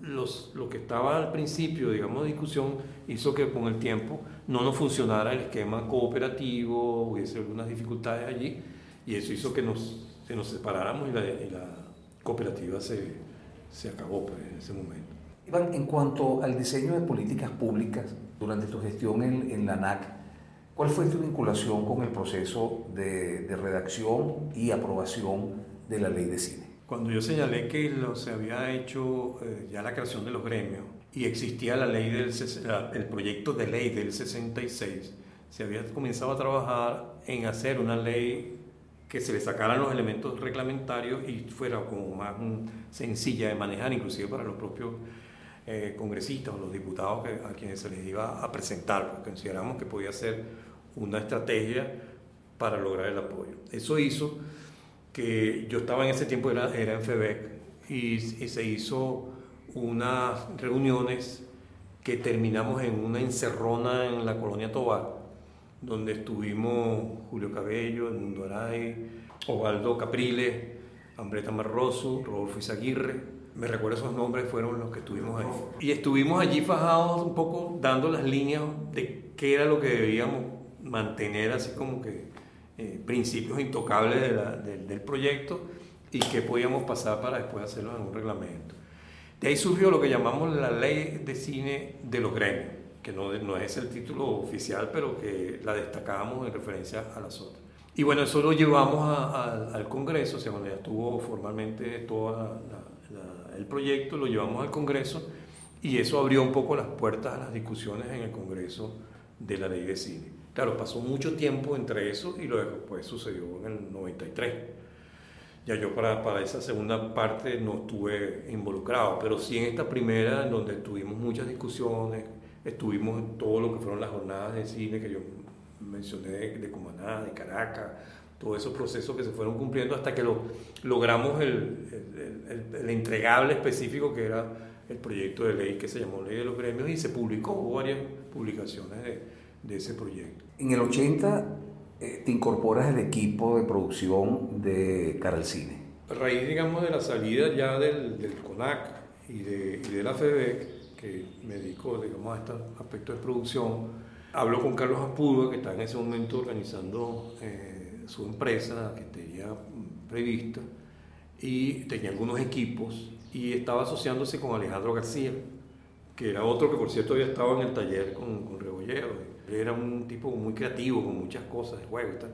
los, lo que estaba al principio, digamos, de discusión, hizo que con el tiempo no nos funcionara el esquema cooperativo, hubiese algunas dificultades allí, y eso hizo que nos, que nos separáramos y la, y la cooperativa se, se acabó pues, en ese momento. Iván, en cuanto al diseño de políticas públicas durante tu gestión en, en la ANAC, ¿cuál fue tu vinculación con el proceso de, de redacción y aprobación de la ley de cine? Cuando yo señalé que lo, se había hecho eh, ya la creación de los gremios y existía la ley del, el proyecto de ley del 66, se había comenzado a trabajar en hacer una ley que se le sacaran los elementos reglamentarios y fuera como más sencilla de manejar, inclusive para los propios eh, congresistas o los diputados a quienes se les iba a presentar, porque consideramos que podía ser una estrategia para lograr el apoyo. Eso hizo que yo estaba en ese tiempo, era, era en FEBEC, y, se hizo unas reuniones que terminamos en una encerrona en la colonia Tobar, donde estuvimos Julio Cabello, Mundo Aray, Osvaldo Capriles, Ambreta Marroso, Rodolfo Izaguirre, me recuerdo esos nombres, fueron los que estuvimos ahí. Y estuvimos allí fajados un poco dando las líneas de qué era lo que debíamos mantener así como que eh, principios intocables del proyecto y que podíamos pasar para después hacerlo en un reglamento. De ahí surgió lo que llamamos la ley de cine de los gremios, que no, no es el título oficial, pero que la destacábamos en referencia a las otras. Y bueno, eso lo llevamos al Congreso, o sea, cuando estuvo formalmente todo el proyecto, lo llevamos al Congreso y eso abrió un poco las puertas a las discusiones en el Congreso de la ley de cine. Claro, pasó mucho tiempo entre eso y luego pues sucedió en el 93. Ya yo para, para esa segunda parte no estuve involucrado, pero sí en esta primera, en donde tuvimos muchas discusiones, estuvimos en todo lo que fueron las jornadas de cine que yo mencioné de, Cumaná, de Caracas, todos esos procesos que se fueron cumpliendo hasta que lo, logramos el, el, el, entregable específico que era el proyecto de ley que se llamó Ley de los Gremios y se publicó, hubo varias publicaciones de, de ese proyecto. En el 80 eh, te incorporas al equipo de producción de Cara al Cine. A raíz, digamos, de la salida ya del, del CONAC y de, y de la FEBEC, que me dedico, digamos, a este aspecto de producción, hablo con Carlos Apuro, que está en ese momento organizando eh, su empresa que tenía prevista, y tenía algunos equipos, y estaba asociándose con Alejandro García, que era otro que por cierto había estado en el taller con, con Rebollero era un tipo muy creativo, con muchas cosas de juego y tal.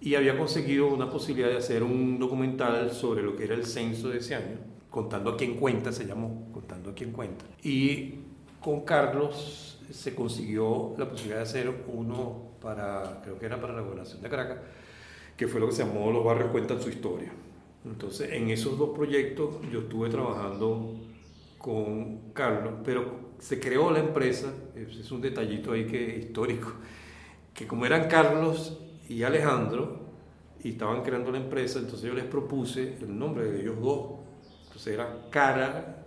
Y había conseguido una posibilidad de hacer un documental sobre lo que era el censo de ese año, Contando a quien cuenta, se llamó Contando a quien cuenta. Y con Carlos se consiguió la posibilidad de hacer uno para, creo que era para la gobernación de Caracas, que fue lo que se llamó Los barrios cuentan su historia. Entonces, en esos dos proyectos yo estuve trabajando con Carlos, pero se creó la empresa, es un detallito ahí que histórico, que como eran Carlos y Alejandro y estaban creando la empresa, entonces yo les propuse el nombre de ellos dos. Era Cara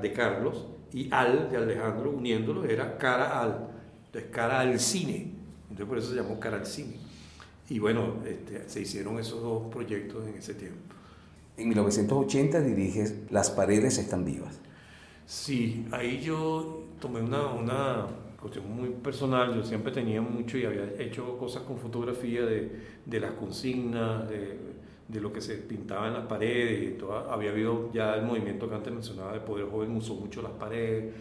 de Carlos y Al de Alejandro, uniéndolo era Cara Al. Entonces Cara al Cine. Entonces por eso se llamó Cara al Cine. Y bueno, este, se hicieron esos dos proyectos en ese tiempo. En 1980 diriges Las paredes están vivas. Sí, ahí yo tomé una, una cuestión muy personal, yo siempre tenía mucho y había hecho cosas con fotografía de, de las consignas, de, de, lo que se pintaba en las paredes, y todo. había habido ya el movimiento que antes mencionaba de Poder Joven usó mucho las paredes,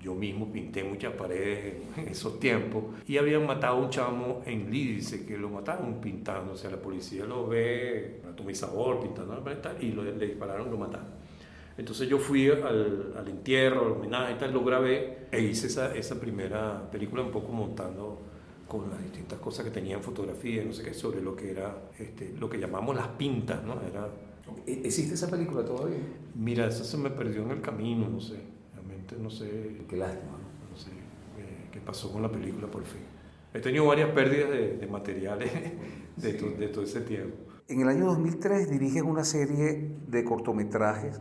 yo mismo pinté muchas paredes en, esos tiempos y habían matado a un chamo en Lídice que lo mataron pintando, o sea, la policía lo ve, a mi sabor, pintando la pared y lo, le dispararon, lo mataron. Entonces yo fui al, al, entierro, al homenaje y tal, lo grabé e hice esa, esa primera película un poco montando con las distintas cosas que tenía en fotografía, no sé qué, sobre lo que era, este, lo que llamamos las pintas, ¿no? Era, ¿E-, ¿Existe esa película todavía? Mira, esa se me perdió en el camino, no sé, realmente no sé. Qué lástima. No sé eh, qué pasó con la película por fin. He tenido varias pérdidas de, de materiales de, de todo ese tiempo. En el año 2003 diriges una serie de cortometrajes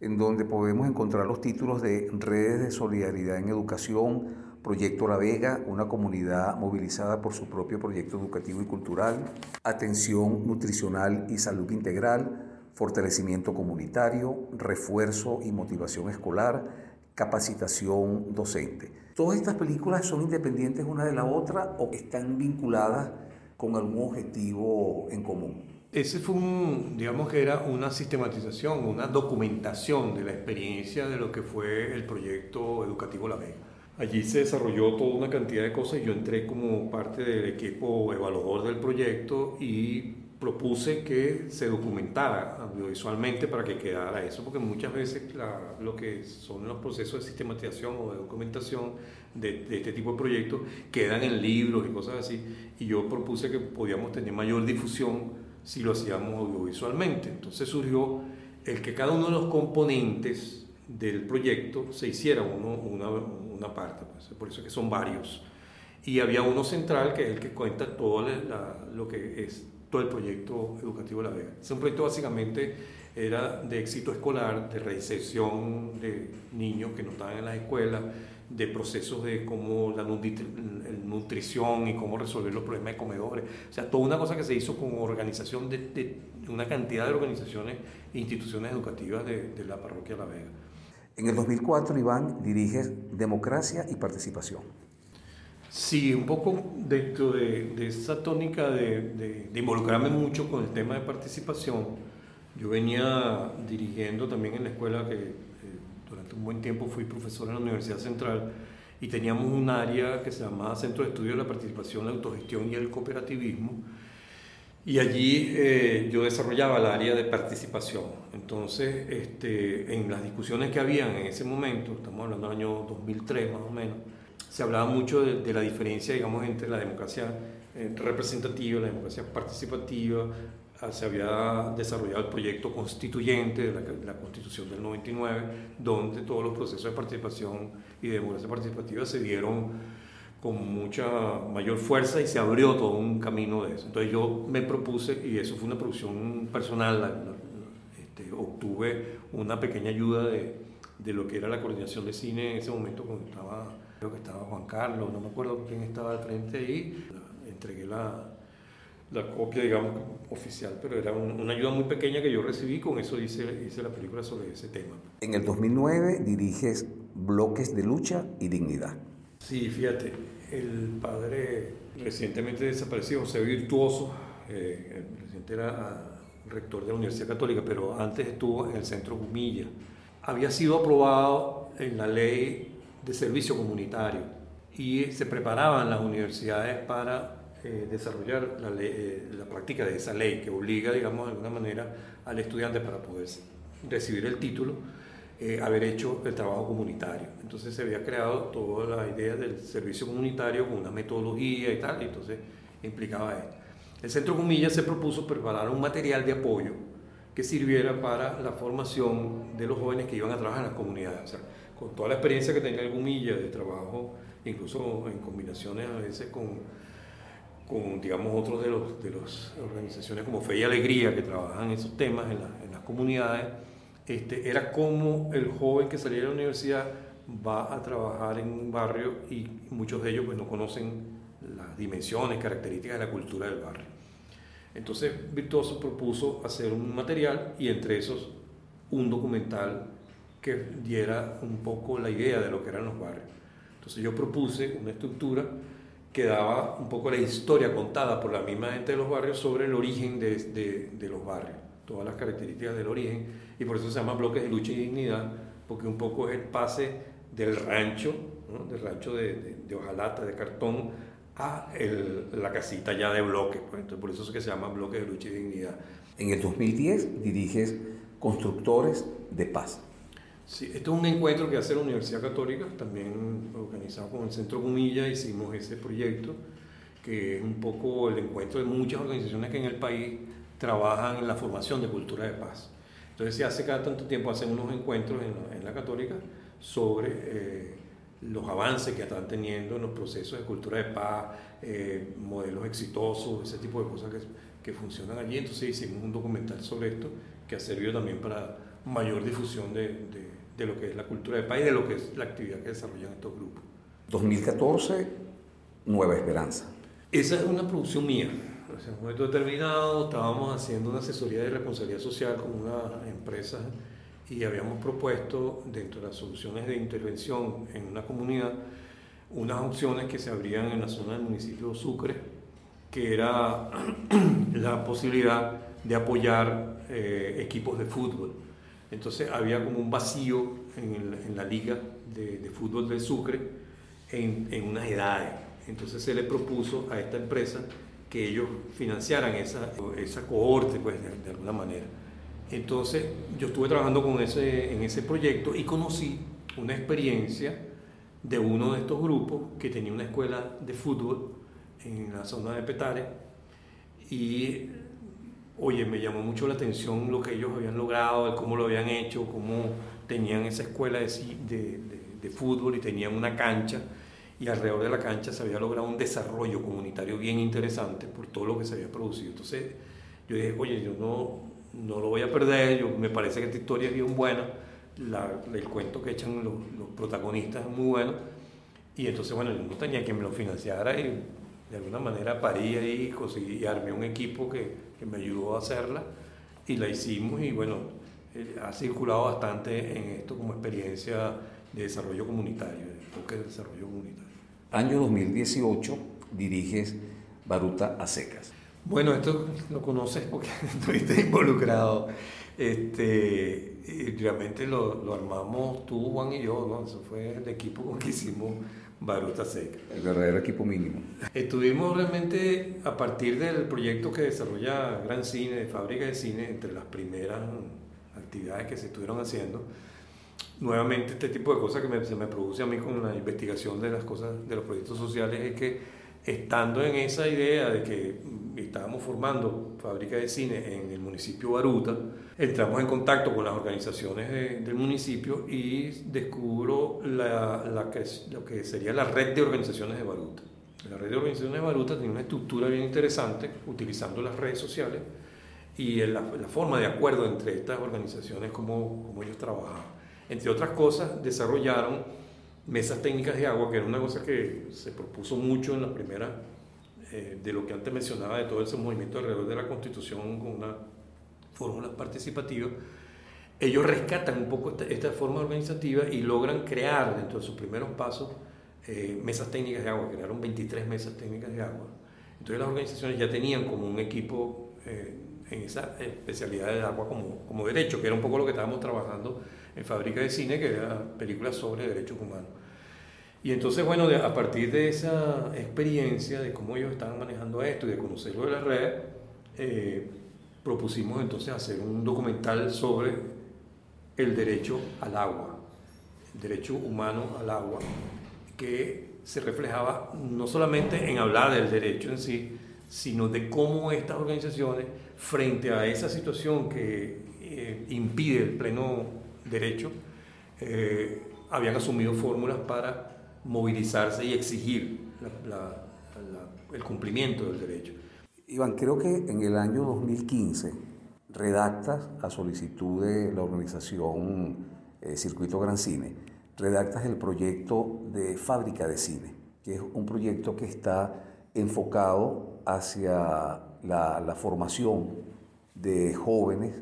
en donde podemos encontrar los títulos de Redes de Solidaridad en Educación, Proyecto La Vega, una comunidad movilizada por su propio proyecto educativo y cultural, Atención Nutricional y Salud Integral, Fortalecimiento Comunitario, Refuerzo y Motivación Escolar, Capacitación Docente. ¿Todas estas películas son independientes una de la otra o están vinculadas con algún objetivo en común? Ese fue un, digamos que era una sistematización, una documentación de la experiencia de lo que fue el proyecto educativo La Vega. Allí se desarrolló toda una cantidad de cosas y yo entré como parte del equipo evaluador del proyecto y propuse que se documentara audiovisualmente para que quedara eso, porque muchas veces lo que son los procesos de sistematización o de documentación de, de, este tipo de proyectos quedan en libros y cosas así, y yo propuse que podíamos tener mayor difusión si lo hacíamos audiovisualmente. Entonces surgió el que cada uno de los componentes del proyecto se hiciera uno, una, una parte, pues, por eso es que son varios. Y había uno central que es el que cuenta todo lo que es todo el proyecto educativo de La Vega. Ese proyecto básicamente era de éxito escolar, de reinserción de niños que no estaban en las escuelas, de procesos de cómo la nutrición y cómo resolver los problemas de comedores. O sea, toda una cosa que se hizo con organización de, una cantidad de organizaciones e instituciones educativas de, de, la parroquia La Vega. En el 2004, Iván, diriges Democracia y Participación. Sí, un poco dentro de, esa tónica de, involucrarme mucho con el tema de participación. Yo venía dirigiendo también en la escuela que durante un buen tiempo fui profesor en la Universidad Central y teníamos un área que se llamaba Centro de Estudio de la Participación, la Autogestión y el Cooperativismo. Y allí eh, yo desarrollaba el área de participación. Entonces, este, en las discusiones que habían en ese momento, estamos hablando del año 2003 más o menos, se hablaba mucho de, la diferencia, digamos, entre la democracia eh, representativa, la democracia participativa, ah, se había desarrollado el proyecto constituyente de la, la, Constitución del 99, donde todos los procesos de participación y de democracia participativa se dieron con mucha mayor fuerza y se abrió todo un camino de eso. Entonces yo me propuse, y eso fue una producción personal, este, obtuve una pequeña ayuda de, de, lo que era la coordinación de cine en ese momento cuando estaba, creo que estaba Juan Carlos, no me acuerdo quién estaba al frente ahí, entregué la, la copia, digamos, oficial, pero era una ayuda muy pequeña que yo recibí, con eso hice, hice la película sobre ese tema. En el 2009 diriges Bloques de Lucha y Dignidad. Sí, fíjate, el padre recientemente desaparecido, José Virtuoso, eh, el presidente era rector de la Universidad Católica, pero antes estuvo en el Centro Gumilla. Había sido aprobado en la ley de servicio comunitario y se preparaban las universidades para eh, desarrollar la, eh, la, práctica de esa ley que obliga, digamos, de alguna manera al estudiante para poder recibir el título eh, haber hecho el trabajo comunitario. Entonces se había creado toda la idea del servicio comunitario con una metodología y tal, y entonces implicaba esto. El Centro Gumilla se propuso preparar un material de apoyo que sirviera para la formación de los jóvenes que iban a trabajar en las comunidades. Con toda la experiencia que tenía el Gumilla de trabajo, incluso en combinaciones a veces con, con digamos, otros de las de los organizaciones como Fe y Alegría que trabajan esos temas en, en las comunidades, este, era como el joven que salía de la universidad va a trabajar en un barrio y muchos de ellos pues, no conocen las dimensiones, características de la cultura del barrio. Entonces Virtuoso propuso hacer un material y entre esos un documental que diera un poco la idea de lo que eran los barrios. Entonces yo propuse una estructura que daba un poco la historia contada por la misma gente de los barrios sobre el origen de, de, de los barrios todas las características del origen, y por eso se llama bloques de lucha y dignidad, porque un poco es el pase del rancho, del rancho de, de, hojalata, de cartón, a la casita ya de bloques. Pues. Entonces, por eso es que se llama bloques de lucha y dignidad. En el 2010 diriges Constructores de Paz. Sí, esto es un encuentro que hace la Universidad Católica, también organizado con el Centro Gumilla, hicimos ese proyecto, que es un poco el encuentro de muchas organizaciones que en el país trabajan en la formación de cultura de paz. Entonces se hace cada tanto tiempo, hacen unos encuentros en la, Católica sobre eh, los avances que están teniendo en los procesos de cultura de paz, eh, modelos exitosos, ese tipo de cosas que, que, funcionan allí. Entonces hicimos un documental sobre esto que ha servido también para mayor difusión de, de, de lo que es la cultura de paz y de lo que es la actividad que desarrollan estos grupos. 2014, Nueva Esperanza. Esa es una producción mía en un momento determinado estábamos haciendo una asesoría de responsabilidad social con una empresa y habíamos propuesto dentro de las soluciones de intervención en una comunidad unas opciones que se abrían en la zona del municipio de Sucre, que era la posibilidad de apoyar eh, equipos de fútbol. Entonces había como un vacío en, la liga de, fútbol de Sucre en, en unas edades. Entonces se le propuso a esta empresa que ellos financiaran esa, esa cohorte, pues, de, alguna manera. Entonces, yo estuve trabajando con ese, en ese proyecto y conocí una experiencia de uno de estos grupos que tenía una escuela de fútbol en la zona de Petare y, oye, me llamó mucho la atención lo que ellos habían logrado, cómo lo habían hecho, cómo tenían esa escuela de, de, de fútbol y tenían una cancha y alrededor de la cancha se había logrado un desarrollo comunitario bien interesante por todo lo que se había producido. Entonces yo dije, oye, yo no, no lo voy a perder, yo, me parece que esta historia es bien buena, el cuento que echan los, protagonistas es muy bueno, y entonces bueno, yo no tenía quien me lo financiara y de alguna manera parí ahí, conseguí y armé un equipo que, que me ayudó a hacerla y la hicimos y bueno, eh, ha circulado bastante en esto como experiencia de desarrollo comunitario, enfoque de desarrollo comunitario. Año 2018 diriges Baruta a secas. Bueno, esto lo conoces porque estuviste involucrado. Este, realmente lo, lo, armamos tú, Juan y yo, ¿no? Eso fue el equipo con que hicimos Baruta Seca. El verdadero equipo mínimo. Estuvimos realmente a partir del proyecto que desarrolla Gran Cine, de fábrica de cine, entre las primeras actividades que se estuvieron haciendo nuevamente este tipo de cosas que se me produce a mí con la investigación de las cosas, de los proyectos sociales, es que estando en esa idea de que estábamos formando fábrica de cine en el municipio Baruta, entramos en contacto con las organizaciones del municipio y descubro la, la que, lo que sería la red de organizaciones de Baruta. La red de organizaciones de Baruta tiene una estructura bien interesante, utilizando las redes sociales y la, la forma de acuerdo entre estas organizaciones, como, como ellos trabajaban. Entre otras cosas, desarrollaron mesas técnicas de agua, que era una cosa que se propuso mucho en la primera, eh, de lo que antes mencionaba, de todo ese movimiento alrededor de la Constitución con una fórmula participativa. Ellos rescatan un poco esta, forma organizativa y logran crear dentro de sus primeros pasos eh, mesas técnicas de agua, crearon 23 mesas técnicas de agua. Entonces las organizaciones ya tenían como un equipo eh, en esa especialidad de agua como, como derecho, que era un poco lo que estábamos trabajando en Fábrica de Cine, que era películas sobre derechos humanos. Y entonces, bueno, a partir de esa experiencia de cómo ellos estaban manejando esto y de conocerlo de la red, eh, propusimos entonces hacer un documental sobre el derecho al agua, el derecho humano al agua, que se reflejaba no solamente en hablar del derecho en sí, sino de cómo estas organizaciones, frente a esa situación que eh, impide el pleno derecho, eh, habían asumido fórmulas para movilizarse y exigir el cumplimiento del derecho. Iván, creo que en el año 2015 redactas a solicitud de la organización eh, Circuito Gran Cine, redactas el proyecto de fábrica de cine, que es un proyecto que está enfocado hacia la, la formación de jóvenes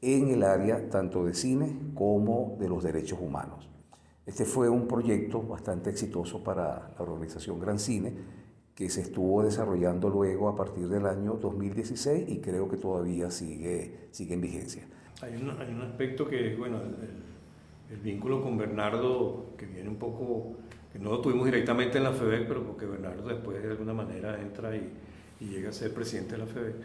en el área tanto de cine como de los derechos humanos. Este fue un proyecto bastante exitoso para la organización Gran Cine, que se estuvo desarrollando luego a partir del año 2016 y creo que todavía sigue, sigue en vigencia. Hay un, hay un aspecto que, bueno, el, vínculo con Bernardo, que viene un poco, que no lo tuvimos directamente en la FEBEC, pero porque Bernardo después de alguna manera entra y, y llega a ser presidente de la FEBEC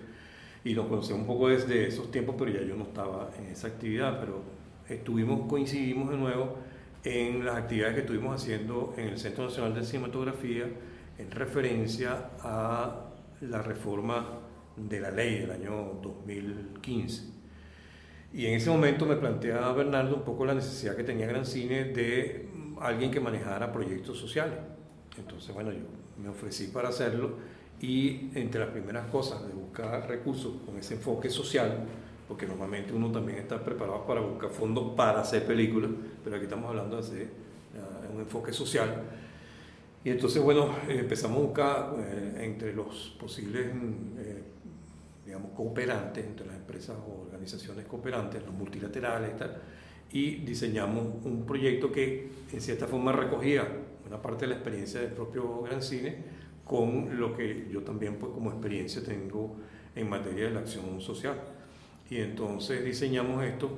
y nos conocemos un poco desde esos tiempos, pero ya yo no estaba en esa actividad, pero estuvimos, coincidimos de nuevo en las actividades que estuvimos haciendo en el Centro Nacional de Cinematografía en referencia a la reforma de la ley del año 2015. Y en ese momento me planteaba Bernardo un poco la necesidad que tenía Gran Cine de alguien que manejara proyectos sociales. Entonces, bueno, yo me ofrecí para hacerlo y entre las primeras cosas de buscar recursos con ese enfoque social, porque normalmente uno también está preparado para buscar fondos para hacer películas, pero aquí estamos hablando de hacer uh, un enfoque social. Y entonces, bueno, empezamos a buscar eh, entre los posibles, eh, digamos, cooperantes, entre las empresas o organizaciones cooperantes, los multilaterales y tal, y diseñamos un proyecto que en cierta forma recogía una parte de la experiencia del propio Gran Cine, con lo que yo también pues, como experiencia tengo en materia de la acción social. Y entonces diseñamos esto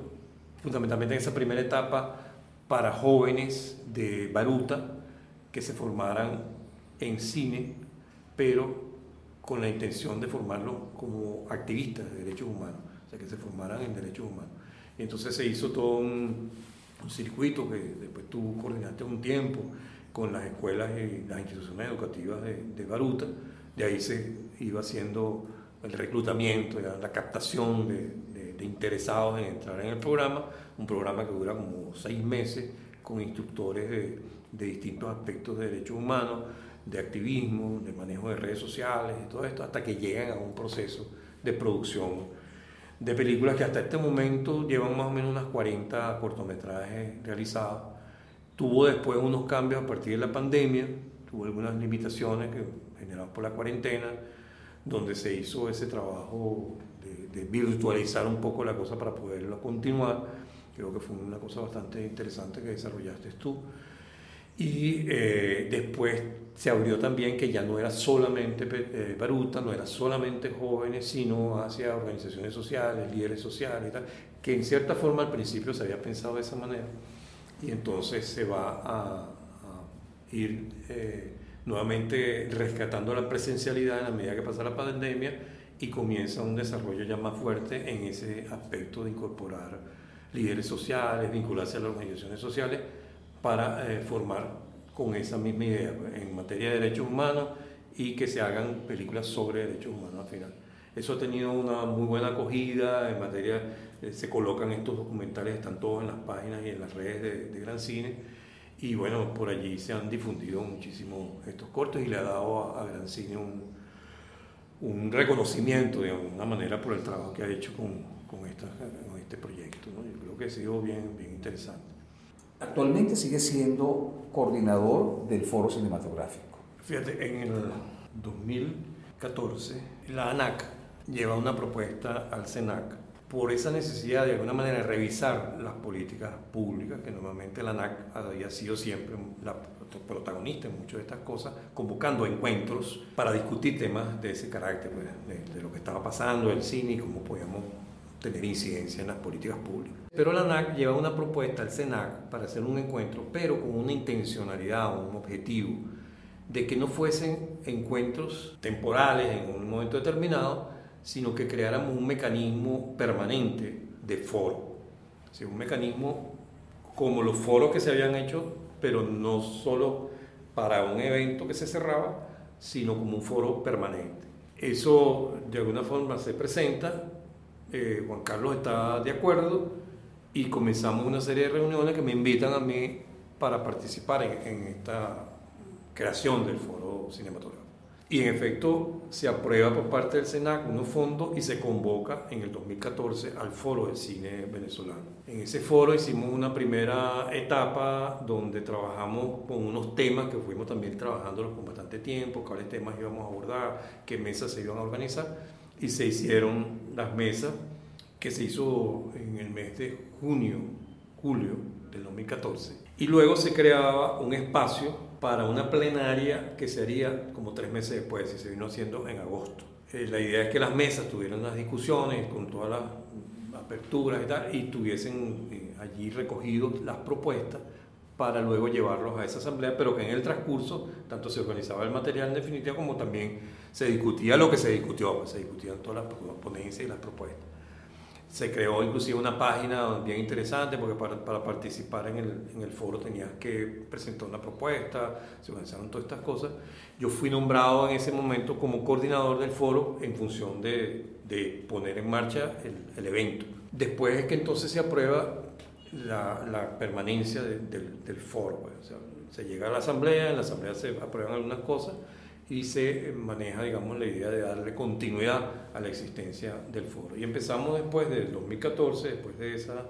fundamentalmente en esa primera etapa para jóvenes de Baruta que se formaran en cine, pero con la intención de formarlos como activistas de derechos humanos, o sea, que se formaran en derechos humanos. Y entonces se hizo todo un, un circuito que después tú coordinaste un tiempo, con las escuelas y las instituciones educativas de, Baruta. De ahí se iba haciendo el reclutamiento, la captación de, interesados en entrar en el programa, un programa que dura como seis meses con instructores de, distintos aspectos de derechos humanos, de activismo, de manejo de redes sociales y todo esto, hasta que llegan a un proceso de producción de películas que hasta este momento llevan más o menos unas 40 cortometrajes realizados. Tuvo después unos cambios a partir de la pandemia, tuvo algunas limitaciones que, generadas por la cuarentena, donde se hizo ese trabajo de, virtualizar un poco la cosa para poderlo continuar. Creo que fue una cosa bastante interesante que desarrollaste tú. Y eh, después se abrió también que ya no era solamente eh, Baruta, no era solamente jóvenes, sino hacia organizaciones sociales, líderes sociales y tal, que en cierta forma al principio se había pensado de esa manera y entonces se va a, ir eh, nuevamente rescatando la presencialidad en la medida que pasa la pandemia y comienza un desarrollo ya más fuerte en ese aspecto de incorporar líderes sociales, vincularse a las organizaciones sociales para eh, formar con esa misma idea en materia de derechos humanos y que se hagan películas sobre derechos humanos al final. Eso ha tenido una muy buena acogida en materia, eh, se colocan estos documentales, están todos en las páginas y en las redes de, de Gran Cine y bueno, por allí se han difundido muchísimo estos cortos y le ha dado a, Gran Cine un, un, reconocimiento de alguna manera por el trabajo que ha hecho con, con, esta, con este proyecto. ¿no? Yo creo que ha sido bien, bien interesante. Actualmente sigue siendo coordinador del Foro Cinematográfico. Fíjate, en el 2014 la ANAC lleva una propuesta al SENAC por esa necesidad de alguna manera de revisar las políticas públicas, que normalmente la ANAC había sido siempre la protagonista en muchas de estas cosas, convocando encuentros para discutir temas de ese carácter, pues, de, lo que estaba pasando, el cine y cómo podíamos tener incidencia en las políticas públicas. Pero la ANAC lleva una propuesta al SENAC para hacer un encuentro, pero con una intencionalidad, un objetivo, de que no fuesen encuentros temporales en un momento determinado, sino que creáramos un mecanismo permanente de foro. un mecanismo como los foros que se habían hecho, pero no solo para un evento que se cerraba, sino como un foro permanente. Eso de alguna forma se presenta, eh, Juan Carlos está de acuerdo y comenzamos una serie de reuniones que me invitan a mí para participar en esta creación del foro cinematográfico. Y en efecto se aprueba por parte del SENAC unos fondos y se convoca en el 2014 al Foro del Cine Venezolano. En ese foro hicimos una primera etapa donde trabajamos con unos temas que fuimos también trabajando con bastante tiempo, cuáles temas íbamos a abordar, qué mesas se iban a organizar y se hicieron las mesas que se hizo en el mes de junio, julio del 2014. Y luego se creaba un espacio para una plenaria que sería como tres meses después, y se vino haciendo en agosto. Eh, la idea es que las mesas tuvieran las discusiones con todas las aperturas y tal, y tuviesen eh, allí recogidos las propuestas para luego llevarlos a esa asamblea, pero que en el transcurso tanto se organizaba el material en definitiva como también se discutía lo que se discutió, se discutían todas las ponencias y las propuestas. Se creó inclusive una página bien interesante porque para, para participar en el, en el, foro tenías que presentar una propuesta, se organizaron todas estas cosas. Yo fui nombrado en ese momento como coordinador del foro en función de, de poner en marcha el, el, evento. Después es que entonces se aprueba la, la permanencia del, del, foro. Pues. O sea, se llega a la asamblea, en la asamblea se aprueban algunas cosas y se maneja, digamos, la idea de darle continuidad a la existencia del foro. Y empezamos después del 2014, después de esas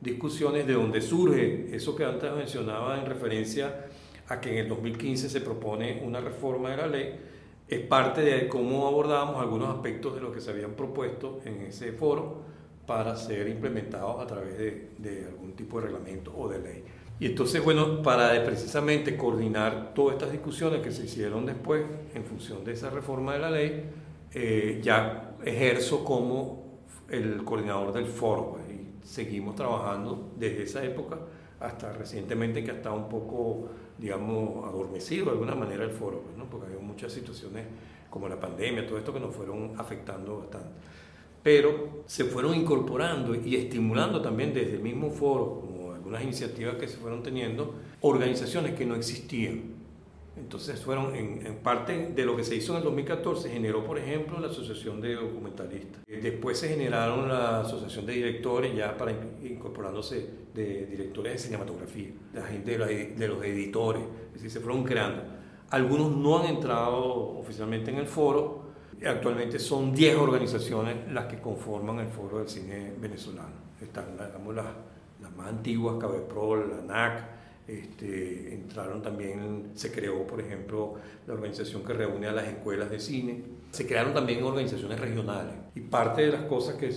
discusiones, de donde surge eso que antes mencionaba en referencia a que en el 2015 se propone una reforma de la ley, es parte de cómo abordamos algunos aspectos de lo que se habían propuesto en ese foro para ser implementados a través de, de algún tipo de reglamento o de ley. Y entonces, bueno, para precisamente coordinar todas estas discusiones que se hicieron después en función de esa reforma de la ley, eh, ya ejerzo como el coordinador del foro. Pues, y seguimos trabajando desde esa época hasta recientemente que ha estado un poco, digamos, adormecido de alguna manera el foro, pues, ¿no? porque había muchas situaciones como la pandemia, todo esto que nos fueron afectando bastante. Pero se fueron incorporando y estimulando también desde el mismo foro, unas iniciativas que se fueron teniendo, organizaciones que no existían. Entonces fueron en, parte de lo que se hizo en el 2014, generó por ejemplo la Asociación de Documentalistas. Después se generaron la Asociación de Directores, ya para incorporándose de directores de cinematografía, la gente de los, de los editores, es decir, se fueron creando. Algunos no han entrado oficialmente en el foro, actualmente son 10 organizaciones las que conforman el foro del cine venezolano. Están, digamos, las las más antiguas, Cabepro, la NAC, este, entraron también, se creó, por ejemplo, la organización que reúne a las escuelas de cine. Se crearon también organizaciones regionales. Y parte de las cosas que,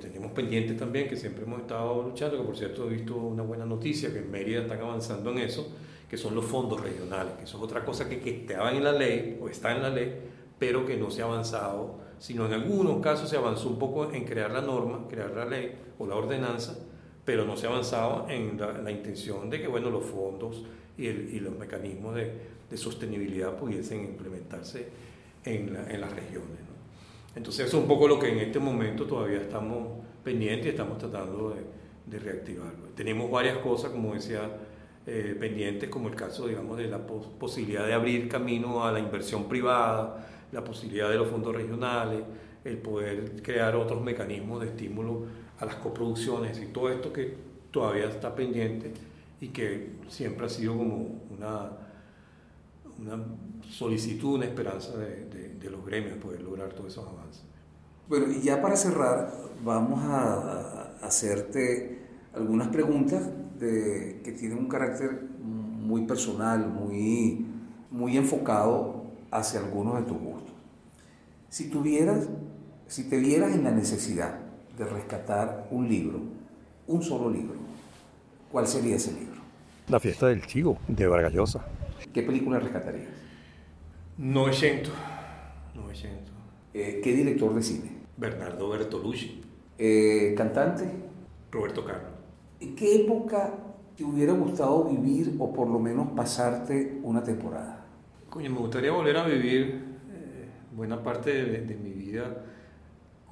tenemos pendientes también, que siempre hemos estado luchando, que por cierto he visto una buena noticia, que en Mérida están avanzando en eso, que son los fondos regionales, que eso es otra cosa que, que estaba en la ley, o está en la ley, pero que no se ha avanzado, sino en algunos casos se avanzó un poco en crear la norma, crear la ley o la ordenanza, pero no se ha avanzado en la, intención de que bueno, los fondos y, el, y los mecanismos de, de, sostenibilidad pudiesen implementarse en, en las regiones. Entonces eso es un poco lo que en este momento todavía estamos pendientes y estamos tratando de, de reactivarlo. Tenemos varias cosas, como decía, eh, pendientes, como el caso, digamos, de la posibilidad de abrir camino a la inversión privada, la posibilidad de los fondos regionales, el poder crear otros mecanismos de estímulo a las coproducciones y todo esto que todavía está pendiente y que siempre ha sido como una, una solicitud, una esperanza de, de, los gremios poder lograr todos esos avances. Bueno, y ya para cerrar, vamos a, hacerte algunas preguntas de, que tienen un carácter muy personal, muy, muy enfocado hacia algunos de tus gustos. Si tuvieras, si te vieras en la necesidad de rescatar un libro, un solo libro, ¿cuál sería ese libro? La fiesta del chivo, de Vargallosa. ¿Qué película rescatarías? 900. 900. Eh, ¿Qué director de cine? Bernardo Bertolucci. Eh, ¿Cantante? Roberto Carlos. ¿En qué época te hubiera gustado vivir o por lo menos pasarte una temporada? Coño, me gustaría volver a vivir eh, buena parte de, mi vida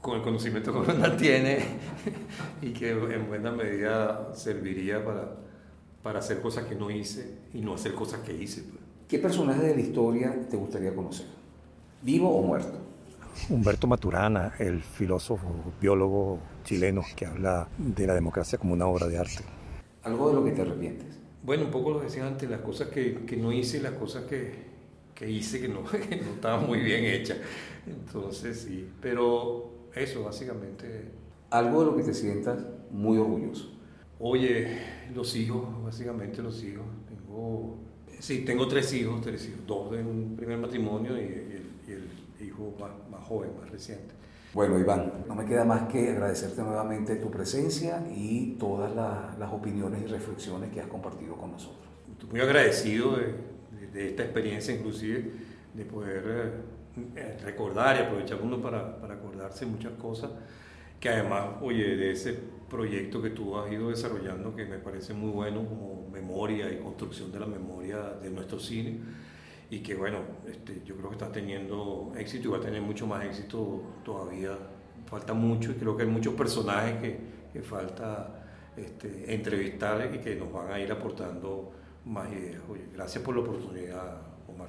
con el conocimiento que uno tiene y que en buena medida serviría para para hacer cosas que no hice y no hacer cosas que hice. Pues. ¿Qué personaje de la historia te gustaría conocer? ¿Vivo o muerto? Humberto Maturana, el filósofo, biólogo chileno que habla de la democracia como una obra de arte. ¿Algo de lo que te arrepientes? Bueno, un poco lo decía antes, las cosas que, que no hice y las cosas que, que hice que no, que no estaban muy bien hechas. Entonces, sí, pero eso básicamente. Algo de lo que te sientas muy orgulloso. Oye, los hijos, básicamente los hijos. Tengo, sí, tengo tres hijos, tres hijos, dos de un primer matrimonio y, el, hijo más, joven, más reciente. Bueno, Iván, no me queda más que agradecerte nuevamente tu presencia y todas las opiniones y reflexiones que has compartido con nosotros. Estoy muy agradecido de, esta experiencia, inclusive, de poder eh, recordar y aprovechar uno para, para acordarse muchas cosas que además, oye, de ese proyecto que tú has ido desarrollando, que me parece muy bueno como memoria y construcción de la memoria de nuestro cine, y que bueno, este, yo creo que está teniendo éxito y va a tener mucho más éxito todavía. Falta mucho y creo que hay muchos personajes que, que falta este, entrevistar y que nos van a ir aportando más ideas. Oye, gracias por la oportunidad, Omar.